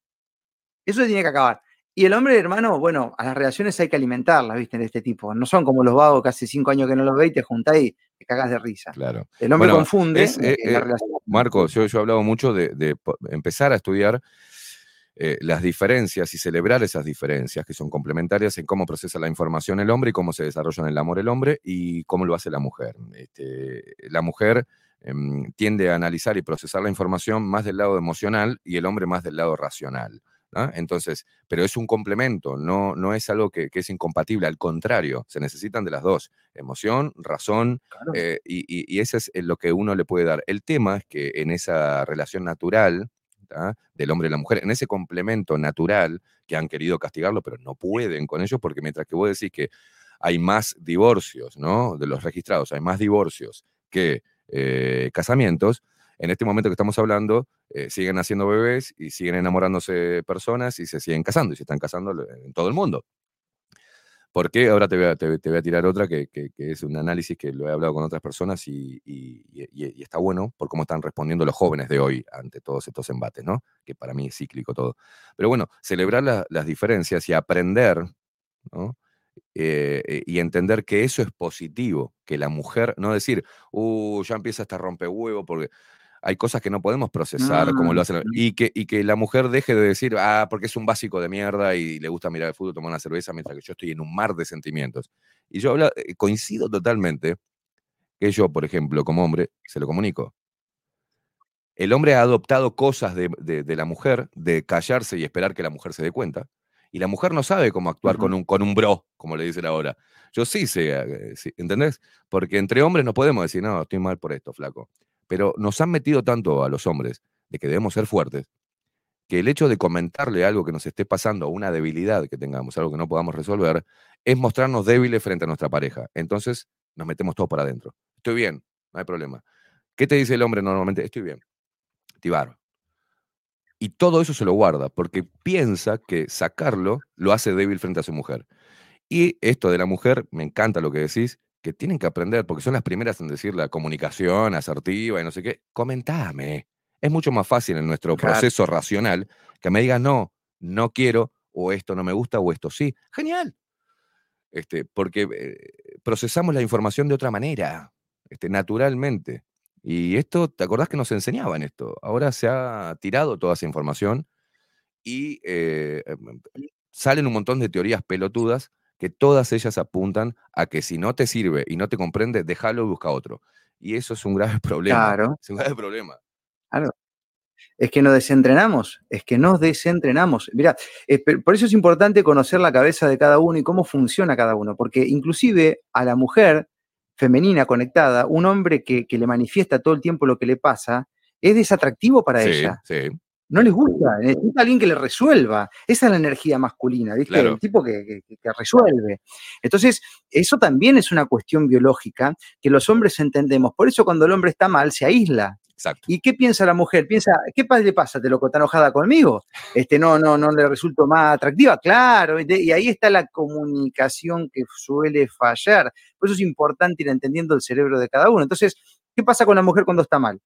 eso tiene que acabar. Y el hombre, hermano, bueno, a las relaciones hay que alimentarlas, ¿viste? De este tipo. No son como los vagos que hace cinco años que no los veis y te juntás y te cagas de risa. Claro. El hombre confunde. Eh, eh, Marco, yo, he hablado mucho de, empezar a estudiar eh, las diferencias y celebrar esas diferencias que son complementarias en cómo procesa la información el hombre y cómo se desarrolla en el amor el hombre y cómo lo hace la mujer. Este, la mujer em, tiende a analizar y procesar la información más del lado emocional y el hombre más del lado racional. Entonces, pero es un complemento, no, no es algo que, es incompatible, al contrario, se necesitan de las dos, emoción, razón, eh, y, y, eso es lo que uno le puede dar. El tema es que en esa relación natural del hombre y la mujer, en ese complemento natural, que han querido castigarlo, pero no pueden con ellos, porque mientras que vos decís que hay más divorcios, ¿no? De los registrados, hay más divorcios que eh, casamientos, en este momento que estamos hablando, eh, siguen haciendo bebés y siguen enamorándose personas y se siguen casando y se están casando en todo el mundo. ¿Por qué? Ahora te voy a, tirar otra que, es un análisis que lo he hablado con otras personas y, está bueno por cómo están respondiendo los jóvenes de hoy ante todos estos embates, ¿no? Que para mí es cíclico todo. Pero bueno, celebrar las diferencias y aprender, ¿no? Eh, y entender que eso es positivo, que la mujer, no decir, uh, ya empieza esta rompehuevo porque hay cosas que no podemos procesar como lo hacen. Y que, y que la mujer deje de decir, ah, porque es un básico de mierda y le gusta mirar el fútbol, tomar una cerveza, mientras que yo estoy en un mar de sentimientos. Y yo eh, coincido totalmente que yo, por ejemplo, como hombre, se lo comunico. El hombre ha adoptado cosas de, la mujer, de callarse y esperar que la mujer se dé cuenta. Y la mujer no sabe cómo actuar con, un, con un bro, como le dicen ahora. Yo sí sé, eh, ¿entendés? Porque entre hombres no podemos decir, no, estoy mal por esto, flaco. Pero nos han metido tanto a los hombres de que debemos ser fuertes, que el hecho de comentarle algo que nos esté pasando, una debilidad que tengamos, algo que no podamos resolver, es mostrarnos débiles frente a nuestra pareja. Entonces nos metemos todos para adentro. Estoy bien, no hay problema. ¿Qué te dice el hombre normalmente? Estoy bien. Tibar. Y todo eso se lo guarda porque piensa que sacarlo lo hace débil frente a su mujer. Y esto de la mujer, me encanta lo que decís, que tienen que aprender, porque son las primeras en decir la comunicación asertiva y no sé qué, comentame. Es mucho más fácil en nuestro proceso racional que me digas, no, no quiero, o esto no me gusta, o esto sí. Genial. Este, porque eh, procesamos la información de otra manera, este, naturalmente. Y esto, ¿te acordás que nos enseñaban esto? Ahora se ha tirado toda esa información y eh, em, salen un montón de teorías pelotudas que todas ellas apuntan a que si no te sirve y no te comprende, déjalo y busca otro. Y eso es un grave problema. Claro. Es un grave problema. Claro. Es que nos desentrenamos, es que nos desentrenamos. Mira, eh, por eso es importante conocer la cabeza de cada uno y cómo funciona cada uno, porque inclusive a la mujer femenina conectada, un hombre que, le manifiesta todo el tiempo lo que le pasa, es desatractivo para ella. Sí no les gusta, necesita alguien que le resuelva. Esa es la energía masculina, ¿viste? El tipo que, resuelve. Entonces, eso también es una cuestión biológica que los hombres entendemos. Por eso cuando el hombre está mal, se aísla. Exacto. ¿Y qué piensa la mujer? Piensa, ¿qué le pasa? ¿Te loco? ¿Está enojada conmigo? Este, no, no, no le resulto más atractiva. Claro, y ahí está la comunicación que suele fallar. Por eso es importante ir entendiendo el cerebro de cada uno. Entonces, ¿qué pasa con la mujer cuando está mal?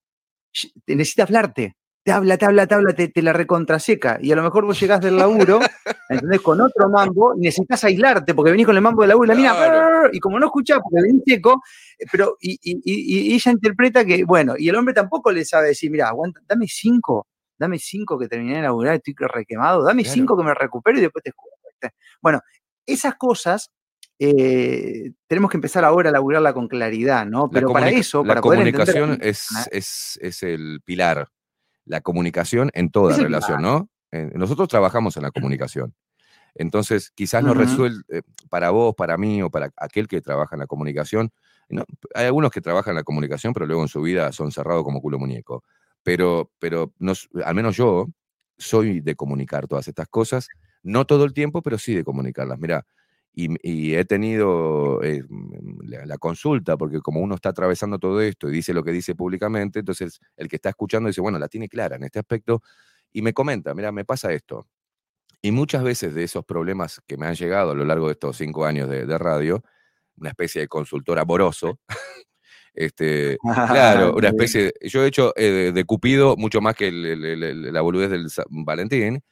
Necesita hablarte te habla, te habla, te habla, te, la recontraseca. Y a lo mejor vos llegás del laburo, ¿entendés? Con otro mambo, necesitas aislarte porque venís con el mambo del laburo y la mina, y como no escuchás porque venís seco, eh, pero, y, ella interpreta que, bueno, y el hombre tampoco le sabe decir, mira, aguanta, dame cinco, dame cinco que terminé de laburar, estoy requemado, dame cinco que me recupero y después te escucho. Bueno, esas cosas eh, tenemos que empezar ahora a laburarla con claridad, ¿no? Pero para eso, la comunicación es, es, es, el pilar la comunicación en toda relación, ¿no? nosotros trabajamos en la comunicación. Entonces, quizás no resuelve, eh, para vos, para mí o para aquel que trabaja en la comunicación, hay algunos que trabajan en la comunicación, pero luego en su vida son cerrados como culo muñeco. Pero, pero al menos yo soy de comunicar todas estas cosas, no todo el tiempo, pero sí de comunicarlas. Mira, y, he tenido eh, la, consulta, porque como uno está atravesando todo esto y dice lo que dice públicamente, entonces el que está escuchando dice, bueno, la tiene clara en este aspecto, y me comenta, mira, me pasa esto. Y muchas veces de esos problemas que me han llegado a lo largo de estos cinco años de, radio, una especie de consultor amoroso, este, claro, una especie, yo he hecho eh, de, Cupido mucho más que la boludez del Valentín,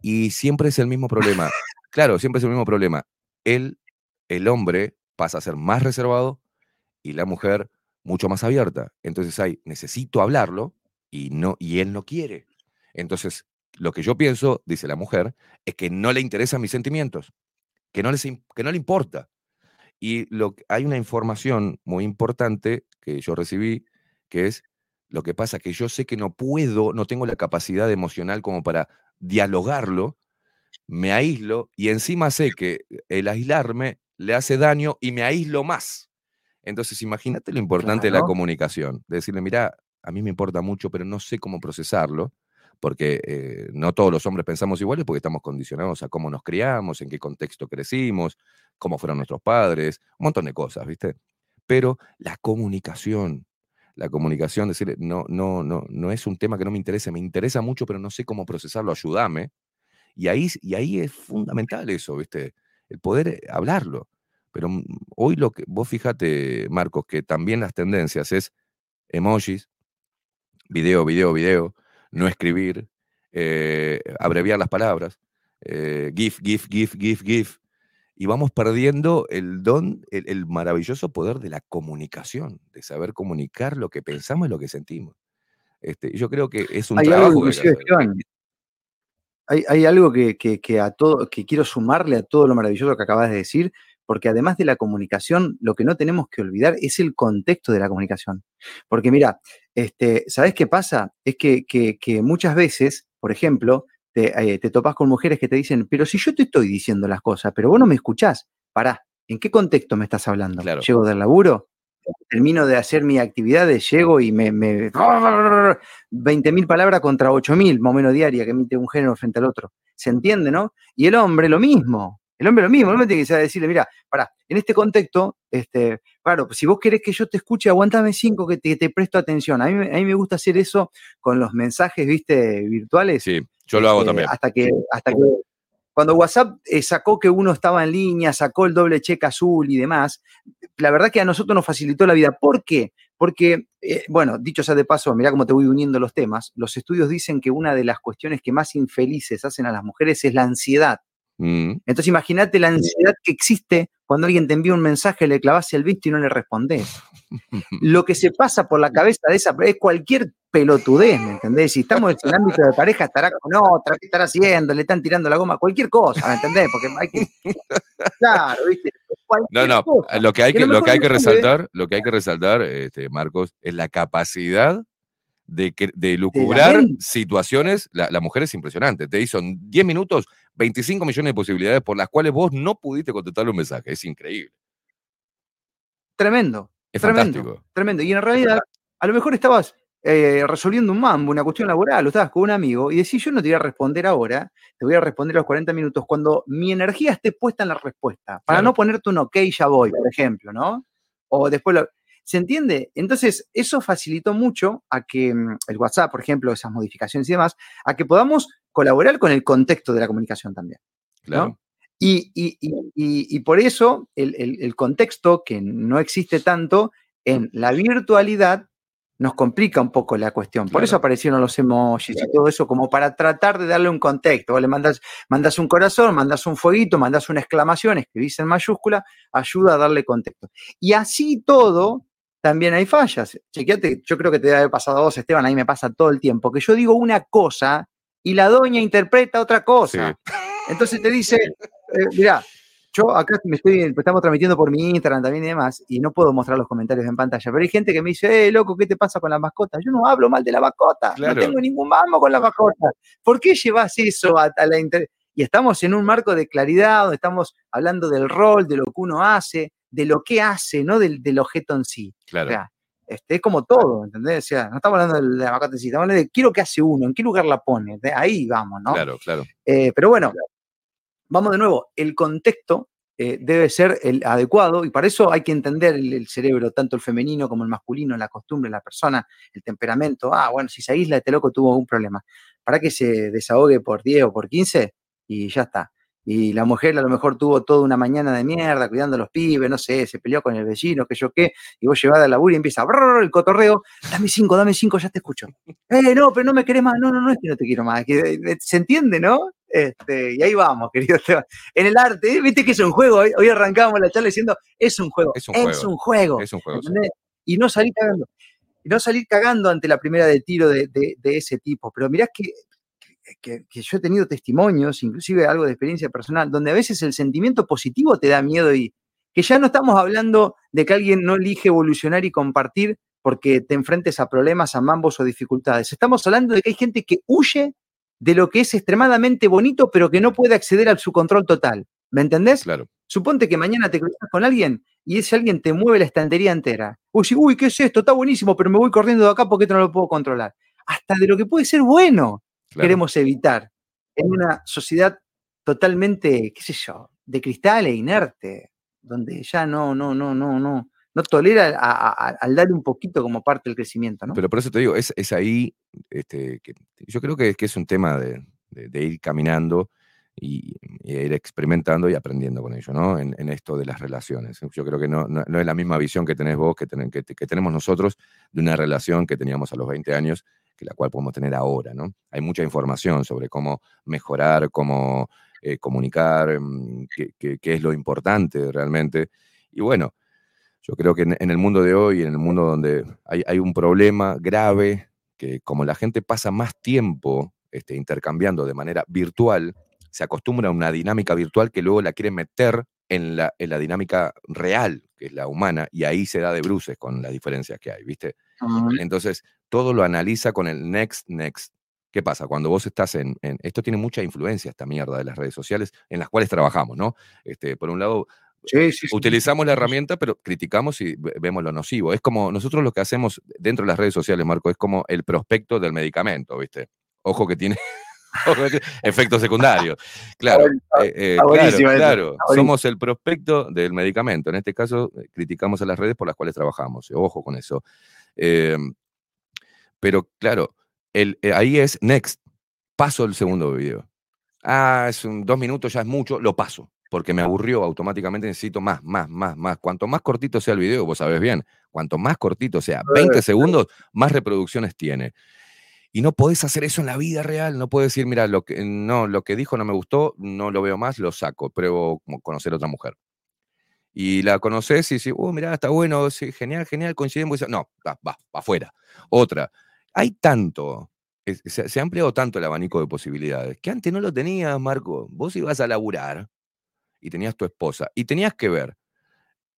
y siempre es el mismo problema. Claro, siempre es el mismo problema él, el hombre, pasa a ser más reservado y la mujer mucho más abierta. Entonces hay, necesito hablarlo y, no, y él no quiere. Entonces, lo que yo pienso, dice la mujer, es que no le interesan mis sentimientos, que no, les, que no le importa. Y lo, hay una información muy importante que yo recibí, que es lo que pasa que yo sé que no puedo, no tengo la capacidad emocional como para dialogarlo me aíslo y encima sé que el aislarme le hace daño y me aíslo más. Entonces, imagínate lo importante de la comunicación, de decirle, mira, a mí me importa mucho, pero no sé cómo procesarlo, porque eh, no todos los hombres pensamos iguales porque estamos condicionados a cómo nos criamos, en qué contexto crecimos, cómo fueron nuestros padres, un montón de cosas, ¿viste? Pero la comunicación, la comunicación, decirle, no, no, no, no es un tema que no me interese, me interesa mucho, pero no sé cómo procesarlo, ayúdame, y ahí, y ahí es fundamental eso, ¿viste? El poder eh, hablarlo. Pero mm, hoy lo que, vos fíjate, Marcos, que también las tendencias es emojis, video, video, video, no escribir, eh, abreviar las palabras, eh, GIF, GIF, GIF, GIF, GIF. Y vamos perdiendo el don, el, maravilloso poder de la comunicación, de saber comunicar lo que pensamos y lo que sentimos. Este, yo creo que es un trabajo hay, algo que, a todo, que quiero sumarle a todo lo maravilloso que acabas de decir, porque además de la comunicación, lo que no tenemos que olvidar es el contexto de la comunicación. Porque mira, este, ¿sabes qué pasa? Es que, muchas veces, por ejemplo, te, eh, te, topas con mujeres que te dicen, pero si yo te estoy diciendo las cosas, pero vos no me escuchás, pará, ¿en qué contexto me estás hablando? ¿Llego del laburo? Termino de hacer mi actividades, llego y me... me 20.000 palabras contra 8.000, más o menos diaria, que emite un género frente al otro. ¿Se entiende, no? Y el hombre lo mismo. El hombre lo mismo, el hombre tiene que decirle, mira, para, en este contexto, este, claro, si vos querés que yo te escuche, aguantame cinco que te, presto atención. A mí, a mí, me gusta hacer eso con los mensajes, viste, virtuales. Sí, yo lo hago este, también. Hasta que, hasta que cuando WhatsApp eh, sacó que uno estaba en línea, sacó el doble cheque azul y demás, la verdad que a nosotros nos facilitó la vida. ¿Por qué? Porque, eh, bueno, dicho sea de paso, mira cómo te voy uniendo los temas, los estudios dicen que una de las cuestiones que más infelices hacen a las mujeres es la ansiedad. Mm. Entonces imagínate la ansiedad que existe cuando alguien te envía un mensaje, le clavas el visto y no le respondes. Lo que se pasa por la cabeza de esa es cualquier pelotudez, ¿me entendés? Si estamos en el ámbito de pareja, estará con otra, ¿qué estará haciendo? Le están tirando la goma, cualquier cosa, ¿me entendés? Porque hay que. Claro, ¿viste? No, no, lo que hay que, lo que, hay que resaltar, lo que hay que resaltar, este, Marcos, es la capacidad de, de lucubrar situaciones. La, la, mujer es impresionante. Te hizo en 10 minutos 25 millones de posibilidades por las cuales vos no pudiste contestarle un mensaje. Es increíble. Tremendo. Es tremendo, Tremendo. Y en realidad, a lo mejor estabas eh, resolviendo un mambo, una cuestión laboral, o estabas con un amigo y decís, yo no te voy a responder ahora, te voy a responder a los 40 minutos cuando mi energía esté puesta en la respuesta, para no ponerte un ok, ya voy, por ejemplo, ¿no? O después lo... ¿Se entiende? Entonces, eso facilitó mucho a que mm, el WhatsApp, por ejemplo, esas modificaciones y demás, a que podamos colaborar con el contexto de la comunicación también. Claro. Y, y, por eso el, el contexto, que no existe tanto en la virtualidad, nos complica un poco la cuestión. Por eso aparecieron los emojis y todo eso, como para tratar de darle un contexto. Le mandas, mandas un corazón, mandas un fueguito, mandas una exclamación, escribís en mayúscula, ayuda a darle contexto. Y así todo, también hay fallas. Chequeate, yo creo que te debe haber pasado a vos, Esteban, ahí me pasa todo el tiempo, que yo digo una cosa y la doña interpreta otra cosa. Entonces te dice, eh, mira, yo acá me estoy, estamos transmitiendo por mi Instagram también y demás, y no puedo mostrar los comentarios en pantalla, pero hay gente que me dice, eh, loco, ¿qué te pasa con las mascotas? Yo no hablo mal de la mascota, no tengo ningún mamo con la mascota. ¿Por qué llevas eso a, la internet? Y estamos en un marco de claridad, donde estamos hablando del rol, de lo que uno hace, de lo que hace, no del, objeto en sí. Claro. O sea, este, es como todo, ¿entendés? O sea, no estamos hablando de la mascota en sí, estamos hablando de quiero que hace uno, en qué lugar la pone. Ahí vamos, ¿no? Claro, claro. Eh, pero bueno, vamos de nuevo, el contexto eh, debe ser el adecuado y para eso hay que entender el, cerebro, tanto el femenino como el masculino, la costumbre, la persona, el temperamento. Ah, bueno, si se aísla, este loco tuvo un problema. Para que se desahogue por 10 o por 15 y ya está. Y la mujer a lo mejor tuvo toda una mañana de mierda cuidando a los pibes, no sé, se peleó con el vecino, que yo qué, y vos llevás al laburo y empieza el cotorreo, dame cinco, dame cinco, ya te escucho. Eh, no, pero no me querés más, no, no, no es que no te quiero más, que, eh, se entiende, ¿no? Este, y ahí vamos, querido En el arte, viste que es un juego. Hoy, arrancamos la charla diciendo, es un juego. Es un, juego. Es un juego. Y no salir cagando. Y no salir cagando ante la primera de tiro de, ese tipo. Pero mirá que, que, yo he tenido testimonios, inclusive algo de experiencia personal, donde a veces el sentimiento positivo te da miedo y que ya no estamos hablando de que alguien no elige evolucionar y compartir porque te enfrentes a problemas, a mambos o dificultades. Estamos hablando de que hay gente que huye de lo que es extremadamente bonito, pero que no puede acceder a su control total. ¿Me entendés? Claro. Suponte que mañana te cruzas con alguien y ese alguien te mueve la estantería entera. Uy, uy, ¿qué es esto? Está buenísimo, pero me voy corriendo de acá porque esto no lo puedo controlar. Hasta de lo que puede ser bueno queremos evitar en una sociedad totalmente, qué sé yo, de cristal e inerte, donde ya no, no, no, no, no, no tolera al darle un poquito como parte del crecimiento, ¿no? Pero por eso te digo, es, es ahí, este, que yo creo que, que es un tema de, ir caminando y, ir experimentando y aprendiendo con ello, ¿no? En, esto de las relaciones. Yo creo que no, no, es la misma visión que tenés vos, que, que, tenemos nosotros de una relación que teníamos a los 20 años, que la cual podemos tener ahora, ¿no? Hay mucha información sobre cómo mejorar, cómo eh, comunicar, mm, qué, es lo importante realmente. Y bueno, yo creo que en, el mundo de hoy, en el mundo donde hay, un problema grave, que como la gente pasa más tiempo este, intercambiando de manera virtual, se acostumbra a una dinámica virtual que luego la quiere meter en la, en la dinámica real, que es la humana, y ahí se da de bruces con las diferencias que hay, ¿viste? Entonces, todo lo analiza con el next, next. ¿Qué pasa? Cuando vos estás en, en, Esto tiene mucha influencia, esta mierda de las redes sociales, en las cuales trabajamos, ¿no? Este, por un lado, Utilizamos la herramienta, pero criticamos y vemos lo nocivo. Es como nosotros lo que hacemos dentro de las redes sociales, Marco, es como el prospecto del medicamento, ¿viste? Ojo que tiene efectos secundarios. Claro, eh, eh, claro, claro. somos el prospecto del medicamento. En este caso, eh, criticamos a las redes por las cuales trabajamos. Ojo con eso. Em, pero claro, el, ahí es next. Paso el segundo video. Ah, es un, dos minutos, ya es mucho, lo paso porque me aburrió automáticamente, necesito más, más, más, más. Cuanto más cortito sea el video, vos sabés bien, cuanto más cortito sea, 20 segundos, más reproducciones tiene. Y no podés hacer eso en la vida real, no puedes decir, mira, lo que, no, lo que dijo no me gustó, no lo veo más, lo saco, pruebo conocer a otra mujer. Y la conoces y dices, oh, mira, está bueno, sí, genial, genial, coincidimos. No, va, va, va afuera. Otra. Hay tanto, se, se, ha ampliado tanto el abanico de posibilidades que antes no lo tenías, Marco. Vos ibas a laburar y tenías tu esposa y tenías que ver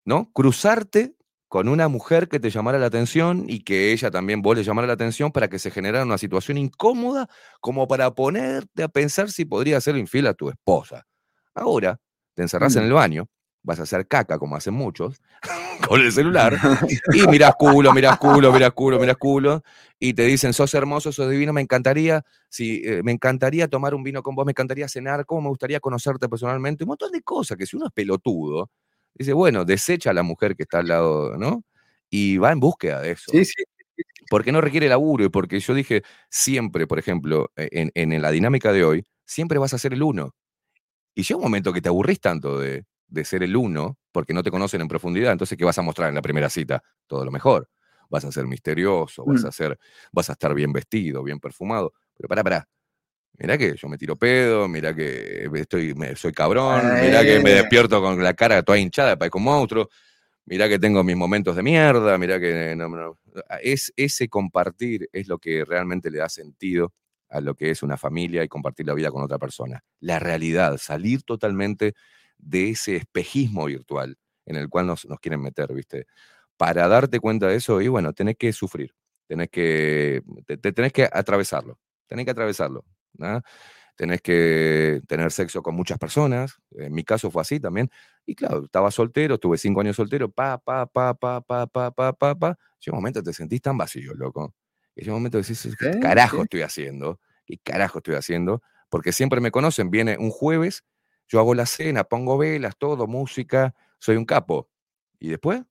¿no? Cruzarte con una mujer que te llamara la atención y que ella también vos le llamara la atención para que se generara una situación incómoda como para ponerte a pensar si podría ser infiel a tu esposa. Ahora te encerrás en el baño, vas a hacer caca como hacen muchos, con el celular, y mirás culo, mirás culo, mirás culo, mirás culo, y te dicen, sos hermoso, sos divino, me encantaría, si, eh, me encantaría tomar un vino con vos, me encantaría cenar, cómo me gustaría conocerte personalmente, un montón de cosas que si uno es pelotudo, dice, bueno, desecha a la mujer que está al lado, ¿no? Y va en búsqueda de eso. Sí, sí. Porque no requiere laburo y porque yo dije siempre, por ejemplo, e, en, en la dinámica de hoy, siempre vas a ser el uno. Y llega un momento que te aburrís tanto de, de ser el uno, porque no te conocen en profundidad, entonces, ¿qué vas a mostrar en la primera cita? Todo lo mejor. Vas a ser misterioso, vas, mm. a ser, vas a estar bien vestido, bien perfumado. Pero pará, pará. Mirá que yo me tiro pedo, mirá que estoy, soy cabrón, mirá que me despierto con la cara toda hinchada, parezco un monstruo, mirá que tengo mis momentos de mierda, mirá que es ese compartir es lo que realmente le da sentido a lo que es una familia y compartir la vida con otra persona. La realidad, salir totalmente de ese espejismo virtual en el cual nos, quieren meter, ¿viste? Para darte cuenta de eso, y bueno, tenés que sufrir, tenés que, te, tenés que atravesarlo, tenés que atravesarlo, ¿no? tenés que tener sexo con muchas personas, en mi caso fue así también, y claro, estaba soltero, estuve cinco años soltero, pa, pa, pa, pa, pa, pa, pa, pa, pa, llega un momento te sentís tan vacío, loco, llega un momento decís, ¿qué carajo estoy haciendo? ¿Qué carajo estoy haciendo? Porque siempre me conocen, viene un jueves yo hago la cena, pongo velas, todo, música, soy un capo. ¿Y después?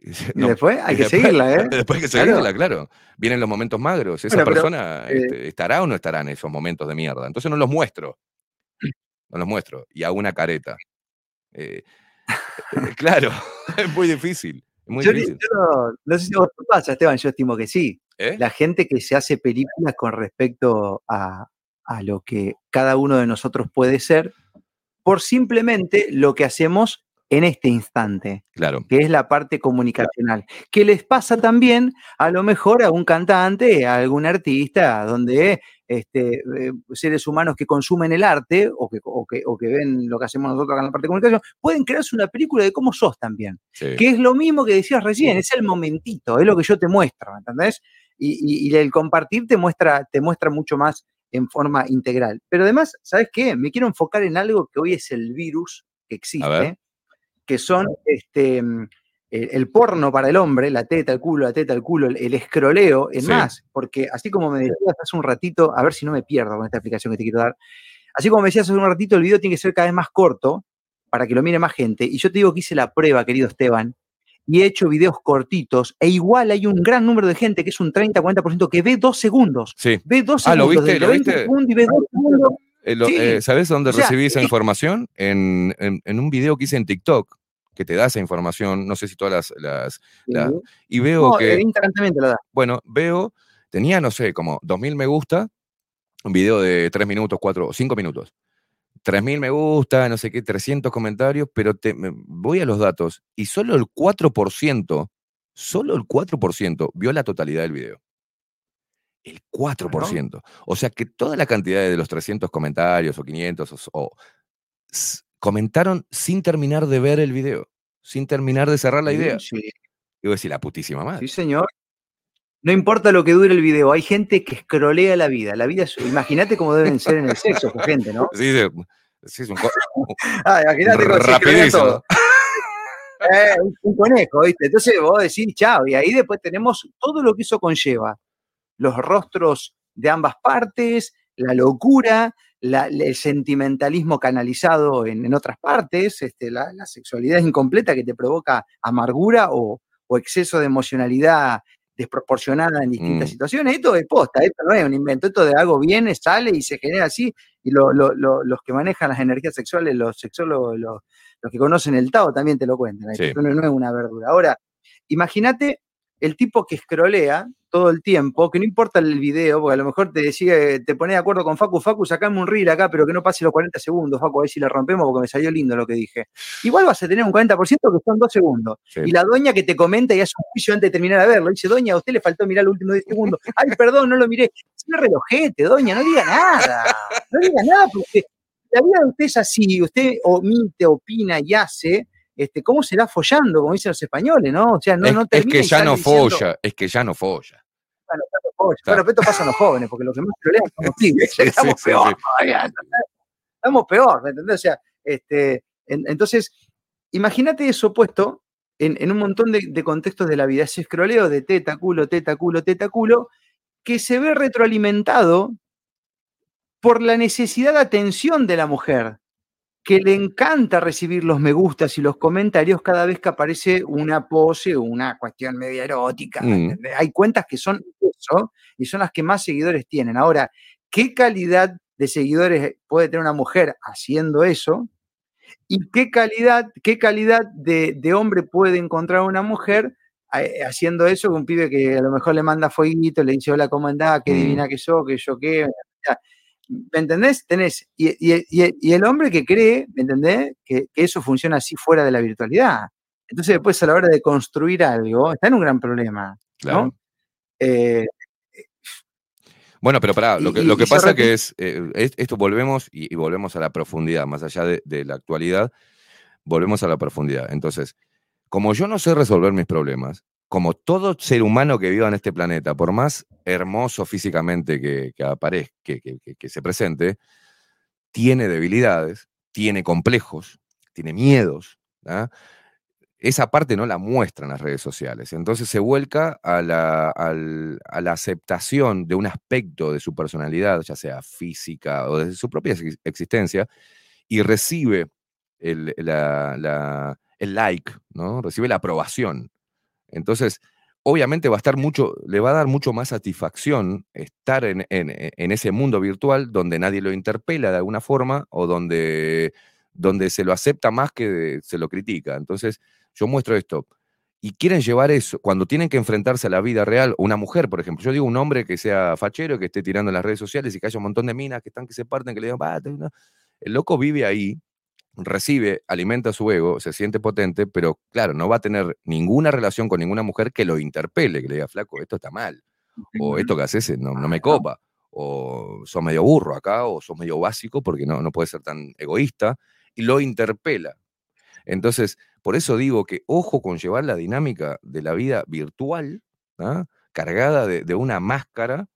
Y después hay que seguirla, ¿eh? Después hay que seguirla, claro. Vienen los momentos magros. Esa persona eh este, estará o no estará en esos momentos de mierda. Entonces no los muestro. No los muestro. Y hago una careta. Eh, eh, claro, es muy difícil. muy difícil. no, sé si vos te pasa, Esteban, yo estimo que sí. La gente que se hace películas con respecto a, a lo que cada uno de nosotros puede ser por simplemente lo que hacemos en este instante, claro. que es la parte comunicacional, que les pasa también a lo mejor a un cantante, a algún artista, donde este, eh, seres humanos que consumen el arte o que, o, que, ven lo que hacemos nosotros acá en la parte de comunicación, pueden crearse una película de cómo sos también, que es lo mismo que decías recién, es el momentito, es lo que yo te muestro, ¿entendés? Y, y, el compartir te muestra, te muestra mucho más en forma integral. Pero además, ¿sabes qué? Me quiero enfocar en algo que hoy es el virus que existe, que son este, mm, el, porno para el hombre, la teta, el culo, la teta, el culo, el, escroleo, es más, porque así como me decías hace un ratito, a ver si no me pierdo con esta explicación que te quiero dar, así como me decías hace un ratito, el video tiene que ser cada vez más corto para que lo mire más gente. Y yo te digo que hice la prueba, querido Esteban, y he hecho videos cortitos, e igual hay un gran número de gente, que es un 30-40%, que ve dos segundos. Sí. Ve dos segundos. Ah, ¿lo viste? ¿Lo viste? Y ve dos segundos. Eh, eh, ¿Sabes dónde recibí esa eh, información? En, un video que hice en TikTok, que te da esa información, no sé si todas las... y veo que... lo da. Bueno, veo, tenía, no sé, como 2.000 me gusta, un video de 3 minutos, 4 o 5 minutos. 3.000 me gusta, no sé qué, 300 comentarios, pero te, voy a los datos y solo el 4%, solo el 4% vio la totalidad del video. El 4%. O sea que toda la cantidad de los 300 comentarios o 500 o, comentaron sin terminar de ver el video, sin terminar de cerrar la idea. Sí. Y voy a decir, la putísima madre. Sí, señor. No importa lo que dure el video, hay gente que escrolea la vida. La vida imagínate cómo deben ser en el sexo, gente, ¿no? Sí, sí, es un, ah, imagínate rapidísimo. Eh, un conejo, ¿viste? Entonces vos decís, chao, y ahí después tenemos todo lo que eso conlleva. Los rostros de ambas partes, la locura, el sentimentalismo canalizado en, otras partes, este, la, sexualidad incompleta que te provoca amargura o, o exceso de emocionalidad desproporcionada en distintas mm. situaciones. Esto es posta, esto no es un invento, esto de algo viene, sale y se genera así, y los que manejan las energías sexuales, los sexólogos, los, que conocen el Tao también te lo cuentan, esto no, es una verdura. Ahora, imagínate el tipo que escrolea todo el tiempo, que no importa el video, porque a lo mejor te decía, te pone de acuerdo con Facu, Facu, sacame un reel acá, pero que no pase los 40 segundos, Facu, a ver si le rompemos porque me salió lindo lo que dije. Igual vas a tener un 40% que son dos segundos. Y la doña que te comenta y hace un juicio antes de terminar de verlo, dice, doña, a usted le faltó mirar los últimos 10 segundos. Ay, perdón, no lo miré. Es un relojete, doña, no diga nada. No diga nada, porque la vida de usted es así, usted omite, opina y hace este, ¿cómo será follando? Como dicen los españoles, ¿no? O sea, no, es, no es que ya no folla, es que ya no folla. Bueno, ya no folla. Bueno, esto pasa a los jóvenes, porque los que más problemas son los pibes. estamos peor Estamos peor, ¿me entendés? O sea, este, entonces, imagínate eso puesto en, un montón de, contextos de la vida, ese escroleo de teta, culo, teta, culo, teta, culo, que se ve retroalimentado por la necesidad de atención de la mujer, que le encanta recibir los me gustas y los comentarios cada vez que aparece una pose o una cuestión media erótica. Mm. Hay cuentas que son eso y son las que más seguidores tienen. Ahora, ¿qué calidad de seguidores puede tener una mujer haciendo eso? ¿Y qué calidad, qué calidad de, hombre puede encontrar una mujer eh, haciendo eso? Un pibe que a lo mejor le manda fueguito, le dice, hola, ¿cómo andás? Qué mm. divina que sos, que yo qué. ¿Me entendés? Tenés, y, el hombre que cree, ¿me entendés? Que, eso funciona así fuera de la virtualidad. Entonces, después a la hora de construir algo, está en un gran problema. Claro. Eh, bueno, pero pará, lo que, lo que pasa que eh, es, esto volvemos y, volvemos a la profundidad, más allá de, la actualidad, volvemos a la profundidad. Entonces, como yo no sé resolver mis problemas, como todo ser humano que viva en este planeta, por más hermoso físicamente que, aparezca, que, se presente, tiene debilidades, tiene complejos, tiene miedos. ¿ah? esa parte no la muestran las redes sociales. Entonces se vuelca a la, aceptación de un aspecto de su personalidad, ya sea física o de su propia existencia, y recibe el, like, ¿no? Recibe la aprobación. Entonces, obviamente va a estar mucho, le va a dar mucho más satisfacción estar en, ese mundo virtual donde nadie lo interpela de alguna forma o donde, donde se lo acepta más que se lo critica. Entonces, yo muestro esto. Y quieren llevar eso, cuando tienen que enfrentarse a la vida real, una mujer, por ejemplo, yo digo un hombre que sea fachero, que esté tirando en las redes sociales y que haya un montón de minas que están que se parten, que le digan, el loco vive ahí, recibe, alimenta su ego, se siente potente, pero claro, no va a tener ninguna relación con ninguna mujer que lo interpele, que le diga, flaco, esto está mal, o esto que haces no, no me copa, o sos medio burro acá, o sos medio básico porque no, no puede ser tan egoísta, y lo interpela. Entonces, por eso digo que ojo con llevar la dinámica de la vida virtual, ¿ah? cargada de, una máscara,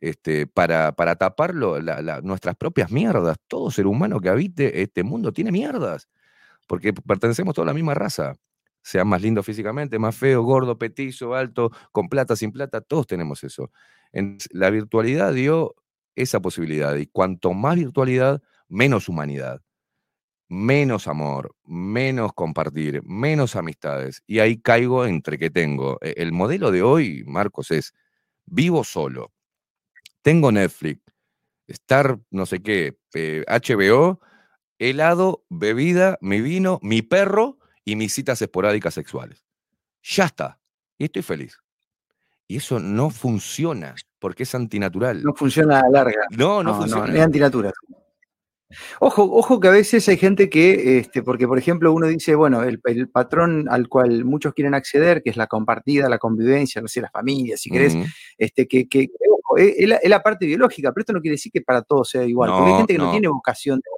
este, para, para tapar nuestras propias mierdas. Todo ser humano que habite este mundo tiene mierdas, porque pertenecemos toda la misma raza. Sea más lindo físicamente, más feo, gordo, petizo, alto, con plata, sin plata, todos tenemos eso. la virtualidad dio esa posibilidad y cuanto más virtualidad, menos humanidad menos amor, menos compartir, menos amistades. Y ahí caigo entre que tengo. E, el modelo de hoy, Marcos, es vivo solo, tengo Netflix, estar no sé qué, HBO, helado, bebida, mi vino, mi perro y mis citas esporádicas sexuales. Ya está. Y estoy feliz. Y eso no funciona porque es antinatural. No funciona a la larga. No, no, funciona. No, es antinatural. Ojo, ojo que a veces hay gente que, este, porque por ejemplo uno dice, bueno, el, patrón al cual muchos quieren acceder, que es la compartida, la convivencia, no sé, la familia, si querés, este, que, que ojo, es, la, parte biológica, pero esto no quiere decir que para todos sea igual, porque hay gente que no, tiene vocación de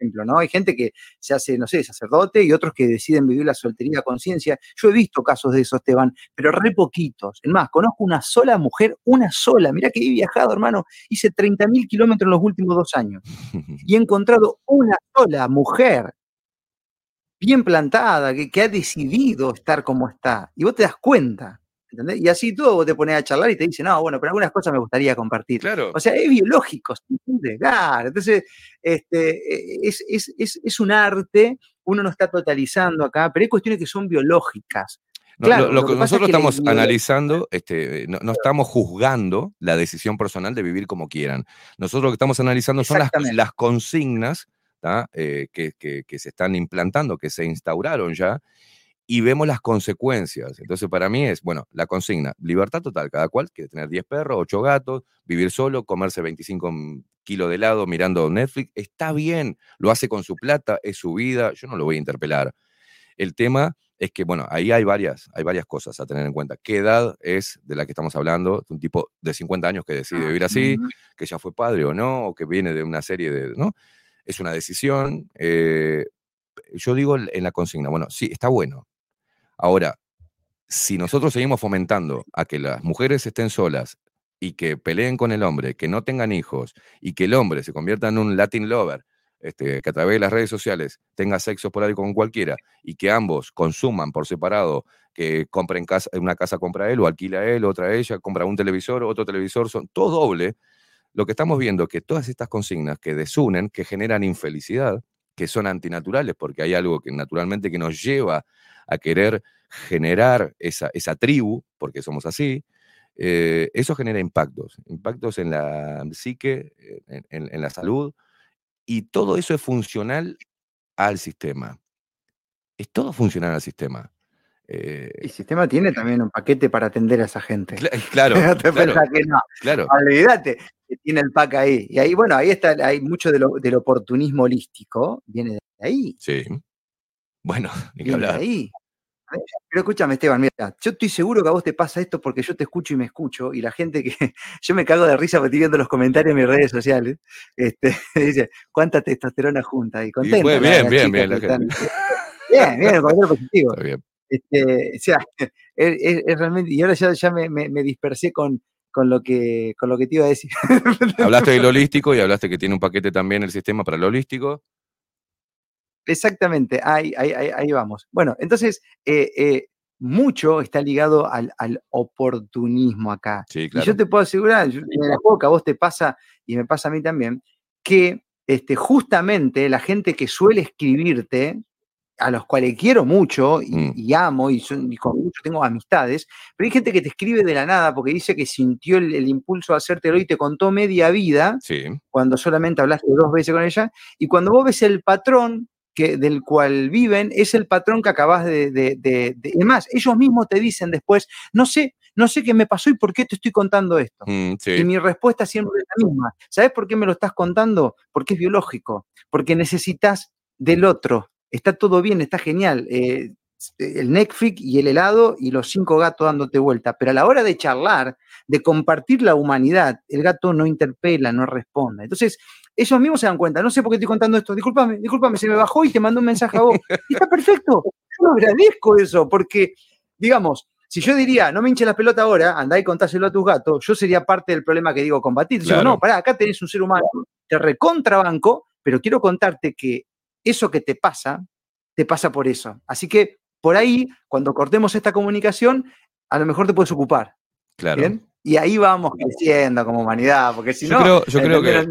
ejemplo, ¿no? Hay gente que se hace, no sé, sacerdote y otros que deciden vivir la soltería a conciencia. Yo he visto casos de eso, Esteban, pero re poquitos. Es más, conozco una sola mujer, una sola. Mirá que he viajado, hermano, hice 30.000 kilómetros en los últimos dos años y he encontrado una sola mujer bien plantada, que, que ha decidido estar como está. Y vos te das cuenta. Y así tú vos te pones a charlar y te dicen, no, bueno, pero algunas cosas me gustaría compartir. Claro. O sea, es biológico, Claro. Entonces, este, e, es, un arte, uno no está totalizando acá, pero hay cuestiones que son biológicas. Claro, lo, que, nosotros estamos analizando, este, no, estamos juzgando la decisión personal de vivir como quieran. Nosotros lo que estamos analizando son las, las consignas eh, que, que, se están implantando, que se instauraron ya, y vemos las consecuencias. Entonces, para mí es, bueno, la consigna, libertad total, cada cual quiere tener 10 perros, 8 gatos, vivir solo, comerse 25 kilos de helado mirando Netflix, está bien, lo hace con su plata, es su vida, yo no lo voy a interpelar. El tema es que, bueno, ahí hay varias, hay varias cosas a tener en cuenta. ¿Qué edad es de la que estamos hablando? Un tipo de 50 años que decide vivir así, que ya fue padre o no, o que viene de una serie de, ¿no? Es una decisión. Eh, yo digo en la consigna, bueno, sí, está bueno. Ahora, si nosotros seguimos fomentando a que las mujeres estén solas y que peleen con el hombre, que no tengan hijos y que el hombre se convierta en un Latin lover, este, que a través de las redes sociales tenga sexo por ahí con cualquiera y que ambos consuman por separado, que compren casa, una casa compra él o alquila él, otra ella, compra un televisor, otro televisor, son todo doble. Lo que estamos viendo que todas estas consignas que desunen, que generan infelicidad, que son antinaturales, porque hay algo que naturalmente que nos lleva a querer generar esa, esa tribu, porque somos así, eh, eso genera impactos, impactos en la psique, en, la salud, y todo eso es funcional al sistema. Es todo funcional al sistema. Eh, el sistema tiene también un paquete para atender a esa gente. Claro, claro, Olvídate que tiene el pack ahí. Y ahí, bueno, ahí está, hay mucho del oportunismo holístico, viene de ahí. Sí. Bueno, ni que hablar. De ahí. Pero escúchame, Esteban, mira, yo estoy seguro que a vos te pasa esto porque yo te escucho y me escucho, y la gente que. Yo me cago de risa porque estoy viendo los comentarios en mis redes sociales. Este, dice, ¿cuánta testosterona junta? Y contenta. bien, bien, bien, bien, bien, el positivo. bien. Este, o sea, es, realmente. Y ahora ya, ya me, me, dispersé con, con lo que con lo que te iba a decir. Hablaste del holístico y hablaste que tiene un paquete también el sistema para el holístico. Exactamente, ahí, ahí, vamos. Bueno, entonces, eh, eh, mucho está ligado al, oportunismo acá. Y yo te puedo asegurar, en el juego que a vos te pasa y me pasa a mí también, que este, justamente la gente que suele escribirte, a los cuales quiero mucho y, mm. amo y, con mucho tengo amistades, pero hay gente que te escribe de la nada porque dice que sintió el, impulso de hacértelo y te contó media vida cuando solamente hablaste dos veces con ella, y cuando vos ves el patrón que, del cual viven es el patrón que acabas de, de, más, ellos mismos te dicen después, no sé, no sé qué me pasó y por qué te estoy contando esto. Mm, y mi respuesta siempre es la misma. ¿Sabes por qué me lo estás contando? Porque es biológico, porque necesitas del otro. Está todo bien, está genial. Eh, el Netflix y el helado y los cinco gatos dándote vuelta. Pero a la hora de charlar, de compartir la humanidad, el gato no interpela, no responde. Entonces, ellos mismos se dan cuenta, no sé por qué estoy contando esto, discúlpame, discúlpame, se me bajó y te mandó un mensaje a vos. Y está perfecto, yo agradezco eso, porque, digamos, si yo diría, no me hinche la pelota ahora, andá y contáselo a tus gatos, yo sería parte del problema que digo combatir. Digo, no, pará, acá tenés un ser humano, te recontrabanco, pero quiero contarte que eso que te pasa, te pasa por eso. Así que por ahí, cuando cortemos esta comunicación, a lo mejor te puedes ocupar. Claro. ¿Bien? Y ahí vamos creciendo como humanidad, porque si yo no... yo creo que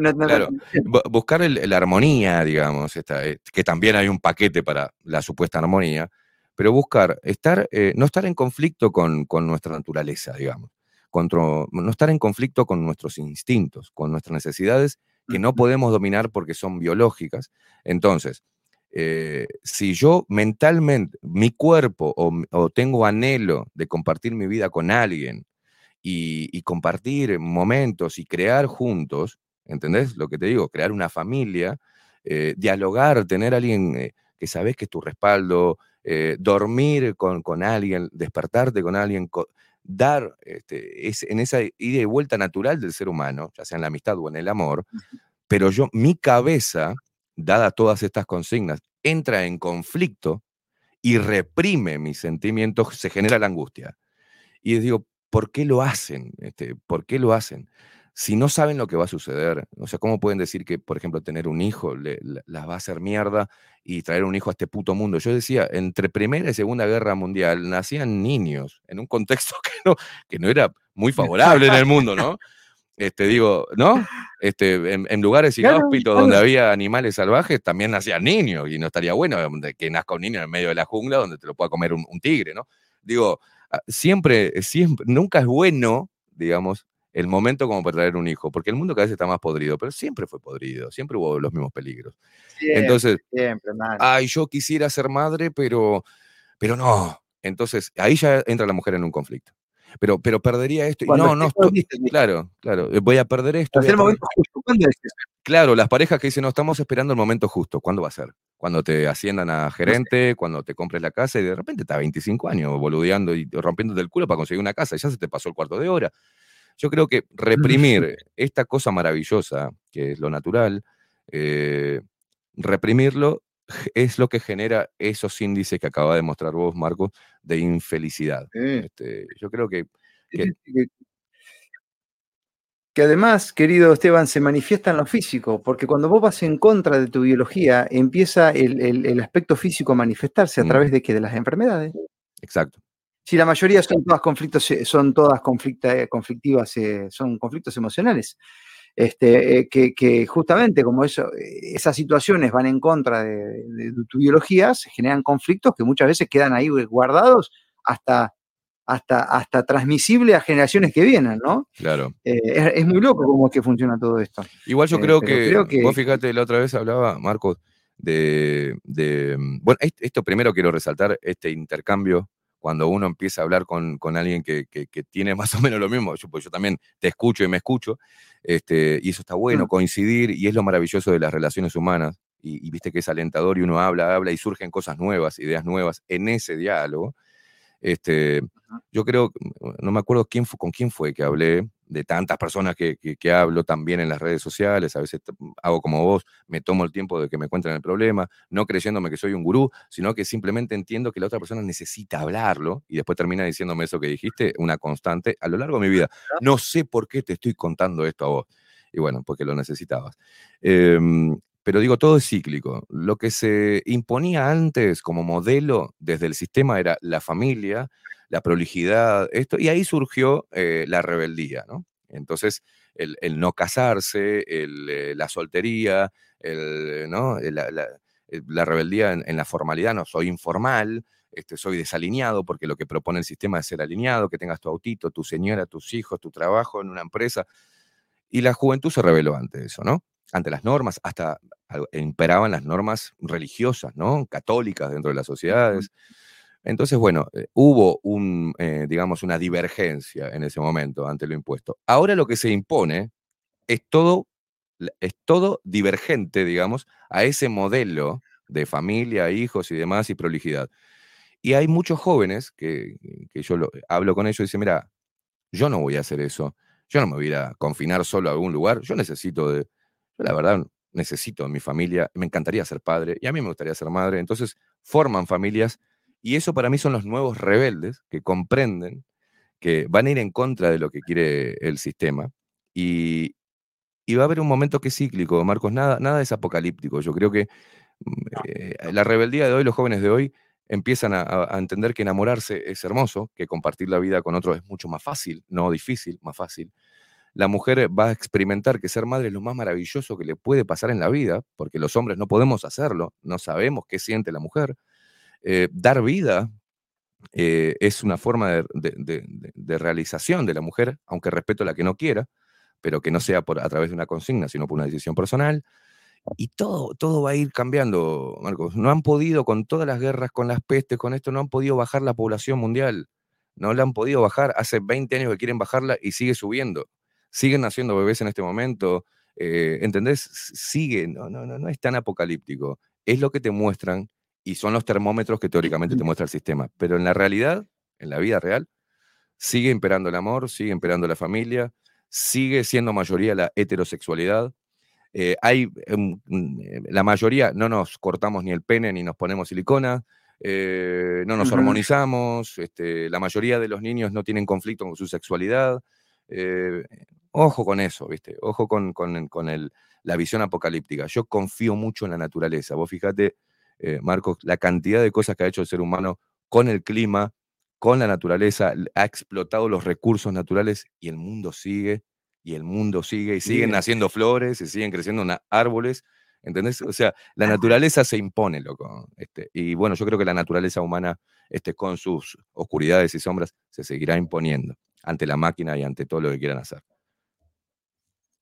buscar la armonía, digamos, eh, que también hay un paquete para la supuesta armonía, pero buscar, estar, eh, no estar en conflicto con, nuestra naturaleza, digamos, no estar en conflicto con nuestros instintos, con nuestras necesidades que no podemos dominar porque son biológicas. Entonces, eh, si yo mentalmente, mi cuerpo o, tengo anhelo de compartir mi vida con alguien, y, compartir momentos y crear juntos, ¿entendés? Lo que te digo, crear una familia, eh, dialogar, tener a alguien eh, que sabes que es tu respaldo, eh, dormir con, con, alguien, despertarte con alguien, dar este, es, en esa ida y vuelta natural del ser humano, ya sea en la amistad o en el amor, pero yo, mi cabeza, dada todas estas consignas, entra en conflicto y reprime mis sentimientos, se genera la angustia. Y digo, ¿por qué lo hacen? Este, ¿Por qué lo hacen? Si no saben lo que va a suceder, o sea, ¿cómo pueden decir que, por ejemplo, tener un hijo las va a hacer mierda y traer un hijo a este puto mundo? Yo decía, entre Primera y Segunda Guerra Mundial nacían niños en un contexto que no, que no era muy favorable en el mundo, ¿no? Este, digo, ¿no? Este, en, lugares inhóspitos donde había animales salvajes también nacían niños y no estaría bueno que nazca un niño en medio de la jungla donde te lo pueda comer un, un tigre, ¿no? Digo, siempre, siempre, nunca es bueno, digamos, el momento como para traer un hijo, porque el mundo cada vez está más podrido, pero siempre fue podrido, siempre hubo los mismos peligros. Entonces, siempre, ay, yo quisiera ser madre, pero, pero no. Entonces, ahí ya entra la mujer en un conflicto. Pero, pero perdería esto. no, no, claro, claro, voy a perder esto. el momento justo. ¿Cuándo es Claro, las parejas que dicen, no, estamos esperando el momento justo. ¿Cuándo va a ser? Cuando te asciendan a gerente, cuando te compres la casa y de repente estás 25 años boludeando y rompiéndote el culo para conseguir una casa y ya se te pasó el cuarto de hora. Yo creo que reprimir esta cosa maravillosa, que es lo natural, eh, reprimirlo es lo que genera esos índices que acaba de mostrar vos, Marcos, de infelicidad. Este, yo creo que, que, además, querido Esteban, se manifiesta en lo físico, porque cuando vos vas en contra de tu biología, empieza el, aspecto físico a manifestarse a mm. través de, que de las enfermedades. Exacto. Si la mayoría son todas conflictos, eh, son todas eh, conflictivas, eh, son conflictos emocionales. Este, que, justamente como eso, esas situaciones van en contra de, tu biología, se generan conflictos que muchas veces quedan ahí guardados hasta, hasta, hasta transmisible a generaciones que vienen, ¿no? Claro. es, muy loco cómo es que funciona todo esto. Igual yo creo, que, creo, que, vos fíjate, la otra vez hablaba, Marcos, de, de, bueno, esto primero quiero resaltar, este intercambio cuando uno empieza a hablar con, alguien que, tiene más o menos lo mismo, yo, pues yo también te escucho y me escucho, este, y eso está bueno, mm. coincidir, y es lo maravilloso de las relaciones humanas, y, viste que es alentador y uno habla, habla y surgen cosas nuevas, ideas nuevas en ese diálogo. Este, yo creo, no me acuerdo quién fue, con quién fue que hablé, de tantas personas que, hablo también en las redes sociales, a veces hago como vos, me tomo el tiempo de que me cuenten el problema, no creyéndome que soy un gurú, sino que simplemente entiendo que la otra persona necesita hablarlo y después termina diciéndome eso que dijiste, una constante a lo largo de mi vida. No sé por qué te estoy contando esto a vos. Y bueno, porque lo necesitabas. Em, pero digo, todo es cíclico. Lo que se imponía antes como modelo desde el sistema era la familia, la prolijidad, esto, y ahí surgió eh, la rebeldía, ¿no? Entonces, el, no casarse, eh, la soltería, el, ¿no? la, rebeldía en, la formalidad, no, soy informal, este, soy desalineado, porque lo que propone el sistema es ser alineado, que tengas tu autito, tu señora, tus hijos, tu trabajo en una empresa. Y la juventud se rebeló ante eso, ¿no? Ante las normas, hasta imperaban las normas religiosas, ¿no? Católicas dentro de las sociedades. Entonces, bueno, eh, hubo un, eh, digamos, una divergencia en ese momento ante lo impuesto. Ahora lo que se impone es todo, es todo divergente, digamos, a ese modelo de familia, hijos y demás y prolijidad. Y hay muchos jóvenes que, yo hablo con ellos y dicen, mira, yo no voy a hacer eso, yo no me voy a confinar solo a algún lugar, yo necesito de, la verdad necesito mi familia, me encantaría ser padre y a mí me gustaría ser madre, entonces forman familias y eso para mí son los nuevos rebeldes que comprenden que van a ir en contra de lo que quiere el sistema. Y, va a haber un momento que es cíclico, Marcos, nada, nada es apocalíptico. Yo creo que mm, eh, la rebeldía de hoy, los jóvenes de hoy, empiezan a, entender que enamorarse es hermoso, que compartir la vida con otros es mucho más fácil, no difícil, más fácil. La mujer va a experimentar que ser madre es lo más maravilloso que le puede pasar en la vida, porque los hombres no podemos hacerlo, no sabemos qué siente la mujer. Eh, dar vida eh, es una forma de, realización de la mujer, aunque respeto a la que no quiera, pero que no sea por, a través de una consigna, sino por una decisión personal. Y todo, todo va a ir cambiando, Marcos. No han podido, con todas las guerras, con las pestes, con esto, no han podido bajar la población mundial. No la han podido bajar. Hace 20 años que quieren bajarla y sigue subiendo. Siguen naciendo bebés en este momento. Eh, ¿Entendés? Sigue. No, no, no, no es tan apocalíptico. Es lo que te muestran y son los termómetros que teóricamente te muestra el sistema. Pero en la realidad, en la vida real, sigue imperando el amor, sigue imperando la familia, sigue siendo mayoría la heterosexualidad. Eh, hay, em, mm, eh, la mayoría no nos cortamos ni el pene ni nos ponemos silicona, eh, no nos hormonizamos, este, la mayoría de los niños no tienen conflicto con su sexualidad. Ojo con eso, ¿viste? Ojo con, con, el, la visión apocalíptica. Yo confío mucho en la naturaleza. Vos fíjate, eh, Marcos, la cantidad de cosas que ha hecho el ser humano con el clima, con la naturaleza, ha explotado los recursos naturales y el mundo sigue, y el mundo sigue, y siguen naciendo flores, y siguen creciendo árboles, ¿entendés? O sea, la naturaleza se impone, loco. Este, y bueno, yo creo que la naturaleza humana, este, con sus oscuridades y sombras, se seguirá imponiendo ante la máquina y ante todo lo que quieran hacer.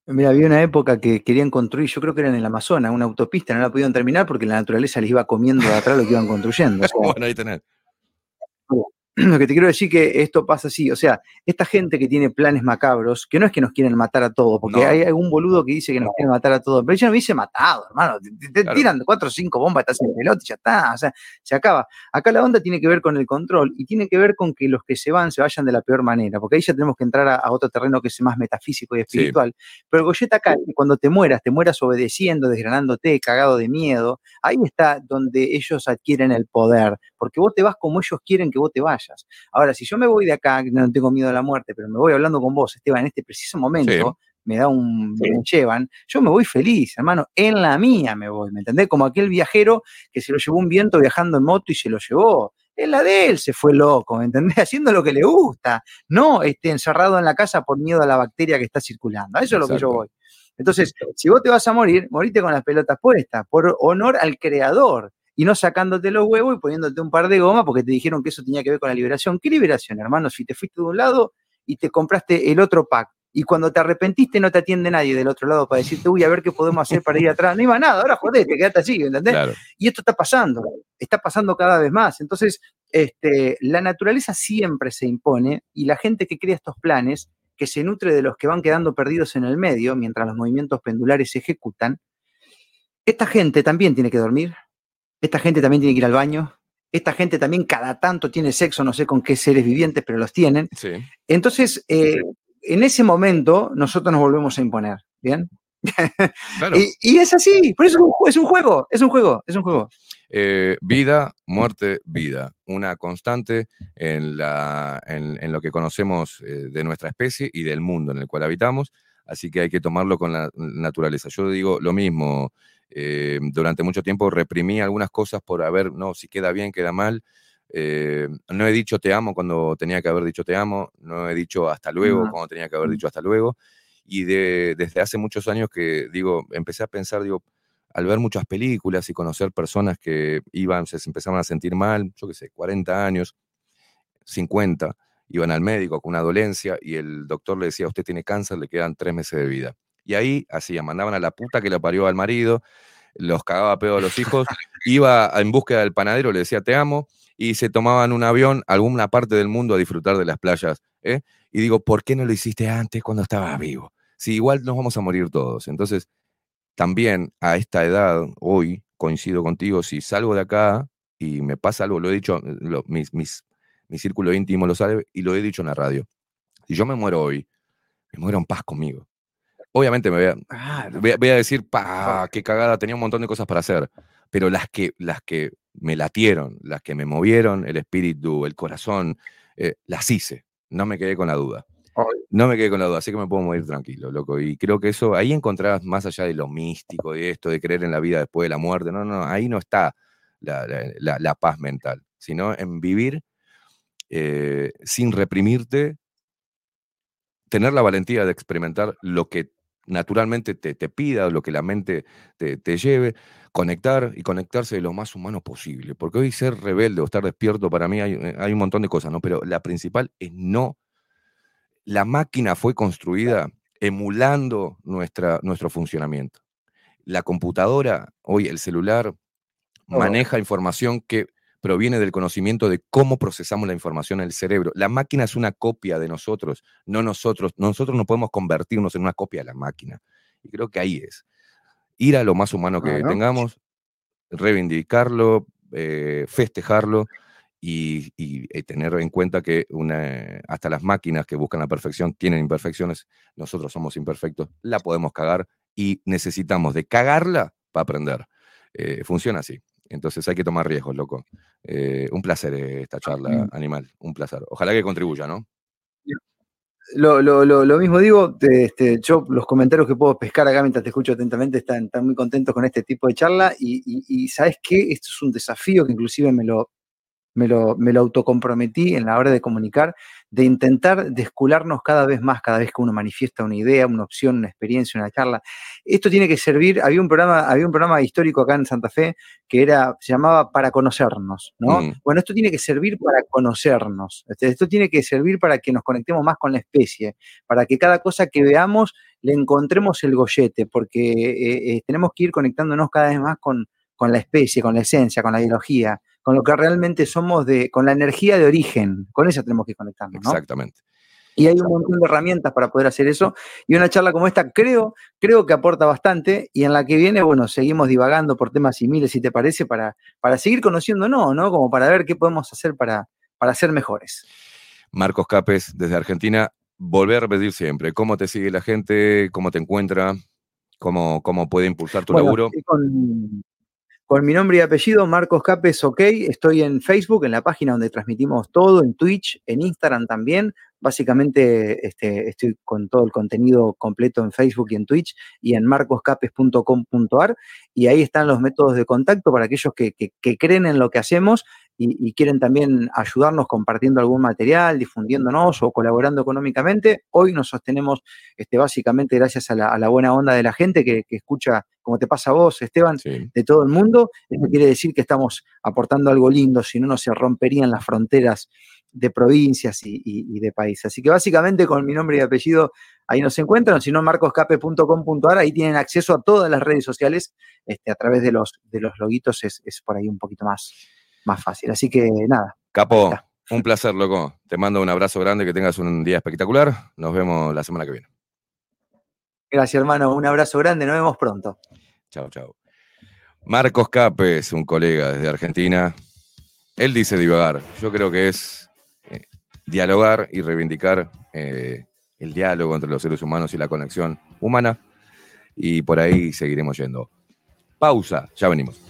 Mira, había una época que querían construir, yo creo que era en el Amazonas, una autopista, no la pudieron terminar porque la naturaleza les iba comiendo de atrás lo que iban construyendo. bueno, ahí tenés. lo que te quiero decir que esto pasa así, o sea, esta gente que tiene planes macabros, que no es que nos quieren matar a todos, porque hay algún boludo que dice que nos quieren matar a todos, pero yo no me hice matado, hermano, te, tiran cuatro o cinco bombas, estás en pelota y ya está, o sea, se acaba. Acá la onda tiene que ver con el control y tiene que ver con que los que se van se vayan de la peor manera, porque ahí ya tenemos que entrar a, otro terreno que es más metafísico y espiritual. Pero el Goyeta acá, cuando te mueras, te mueras obedeciendo, desgranándote, cagado de miedo, ahí está donde ellos adquieren el poder, porque vos te vas como ellos quieren que vos te vayas. Ahora, si yo me voy de acá, no tengo miedo a la muerte, pero me voy hablando con vos, Esteban, en este preciso momento, me da un, me llevan, yo me voy feliz, hermano, en la mía me voy, ¿me entendés? Como aquel viajero que se lo llevó un viento viajando en moto y se lo llevó. En la de él se fue loco, ¿me entendés? Haciendo lo que le gusta, no esté encerrado en la casa por miedo a la bacteria que está circulando. A eso es lo que yo voy. Entonces, si vos te vas a morir, morite con las pelotas puestas, por honor al creador y no sacándote los huevos y poniéndote un par de gomas porque te dijeron que eso tenía que ver con la liberación. ¿Qué liberación, hermano? Si te fuiste de un lado y te compraste el otro pack y cuando te arrepentiste no te atiende nadie del otro lado para decirte, uy, a ver qué podemos hacer para ir atrás. No iba nada, ahora jodete, quédate así, ¿entendés? Y esto está pasando, está pasando cada vez más. Entonces, este, la naturaleza siempre se impone y la gente que crea estos planes, que se nutre de los que van quedando perdidos en el medio mientras los movimientos pendulares se ejecutan, esta gente también tiene que dormir, esta gente también tiene que ir al baño. Esta gente también cada tanto tiene sexo, no sé con qué seres vivientes, pero los tienen. Entonces, eh, en ese momento, nosotros nos volvemos a imponer. ¿Bien? y, es así, por eso es un, juego, es un juego, es un juego. Eh, vida, muerte, vida. Una constante en, la, en, lo que conocemos eh, de nuestra especie y del mundo en el cual habitamos. Así que hay que tomarlo con la naturaleza. Yo digo lo mismo, eh, durante mucho tiempo reprimí algunas cosas por haber, no, si queda bien, queda mal. Eh, no he dicho te amo cuando tenía que haber dicho te amo, no he dicho hasta luego cuando tenía que haber dicho hasta luego. Y desde hace muchos años que, digo, empecé a pensar, digo, al ver muchas películas y conocer personas que iban, se empezaban a sentir mal, yo qué sé, 40 años, 50, iban al médico con una dolencia y el doctor le decía, usted tiene cáncer, le quedan tres meses de vida. Y ahí hacían, mandaban a la puta que le parió al marido, los cagaba pedo a los hijos, iba en búsqueda del panadero, le decía te amo, y se tomaban un avión a alguna parte del mundo a disfrutar de las playas. ¿eh? Y digo, ¿por qué no lo hiciste antes cuando estabas vivo? Si igual nos vamos a morir todos. Entonces, también a esta edad, hoy, coincido contigo, si salgo de acá y me pasa algo, lo he dicho, mis, mis, mi círculo íntimo lo sabe y lo he dicho en la radio. Si yo me muero hoy, me muero en paz conmigo. Obviamente me voy a, voy a, decir, pa, qué cagada, tenía un montón de cosas para hacer, pero las que, las que me latieron, las que me movieron el espíritu, el corazón, eh, las hice, no me quedé con la duda. No me quedé con la duda, así que me puedo morir tranquilo, loco. Y creo que eso, ahí encontrás más allá de lo místico, de esto, de creer en la vida después de la muerte, no, no, ahí no está la, paz mental, sino en vivir eh, sin reprimirte, tener la valentía de experimentar lo que naturalmente te, te pida, lo que la mente te, te, lleve, conectar y conectarse lo más humano posible. Porque hoy ser rebelde o estar despierto para mí hay, eh, hay, un montón de cosas, ¿no? Pero la principal es no. La máquina fue construida emulando nuestra, nuestro funcionamiento. La computadora, hoy el celular, maneja información que proviene del conocimiento de cómo procesamos la información en el cerebro. La máquina es una copia de nosotros, no nosotros. Nosotros no podemos convertirnos en una copia de la máquina. Y creo que ahí es. Ir a lo más humano que tengamos, reivindicarlo, eh, festejarlo y, eh, tener en cuenta que una, hasta las máquinas que buscan la perfección tienen imperfecciones. Nosotros somos imperfectos, la podemos cagar y necesitamos de cagarla para aprender. Eh, funciona así. Entonces hay que tomar riesgos, loco. Eh, un placer eh, esta charla, animal, un placer. Ojalá que contribuya, ¿no? Lo, mismo digo, este, yo los comentarios que puedo pescar acá mientras te escucho atentamente están, muy contentos con este tipo de charla y, y, ¿sabes qué? Esto es un desafío que inclusive me lo, me lo, me lo autocomprometí en la hora de comunicar, de intentar descularnos cada vez más, cada vez que uno manifiesta una idea, una opción, una experiencia, una charla. Esto tiene que servir, había un programa, había un programa histórico acá en Santa Fe que era, se llamaba Para conocernos, ¿no? Mm. Bueno, esto tiene que servir para conocernos, este, esto tiene que servir para que nos conectemos más con la especie, para que cada cosa que veamos le encontremos el gollete, porque eh, eh, tenemos que ir conectándonos cada vez más con, con la especie, con la esencia, con la biología, con lo que realmente somos, de, con la energía de origen. Con esa tenemos que conectarnos. ¿no? Exactamente. Y hay un montón de herramientas para poder hacer eso. Y una charla como esta creo, creo que aporta bastante. Y en la que viene, bueno, seguimos divagando por temas similares, si te parece, para, para seguir conociéndonos, ¿no? Como para ver qué podemos hacer para, para ser mejores. Marcos Capes, desde Argentina. Volver a repetir siempre, ¿cómo te sigue la gente? ¿Cómo te encuentra? ¿Cómo, cómo puede impulsar tu laburo? Con, con mi nombre y apellido, Marcos Capes, ok. Estoy en Facebook, en la página donde transmitimos todo, en Twitch, en Instagram también. Básicamente este, estoy con todo el contenido completo en Facebook y en Twitch y en marcoscapes.com.ar. Y ahí están los métodos de contacto para aquellos que, creen en lo que hacemos y, quieren también ayudarnos compartiendo algún material, difundiéndonos o colaborando económicamente. Hoy nos sostenemos este, básicamente gracias a la, buena onda de la gente que, que escucha como te pasa a vos, Esteban, de todo el mundo. Eso quiere decir que estamos aportando algo lindo, si no, no se romperían las fronteras de provincias y, de países. Así que básicamente con mi nombre y apellido ahí nos encuentran, si no marcoscape.com.ar, ahí tienen acceso a todas las redes sociales, este, a través de los, de los loguitos es, por ahí un poquito más, más fácil. Así que nada. Capo, un placer, loco. Te mando un abrazo grande, que tengas un día espectacular. Nos vemos la semana que viene. Gracias, hermano. Un abrazo grande. Nos vemos pronto. Chao, chao. Marcos Capes, un colega desde Argentina. Él dice divagar. Yo creo que es eh, dialogar y reivindicar eh, el diálogo entre los seres humanos y la conexión humana. Y por ahí seguiremos yendo. Pausa, ya venimos.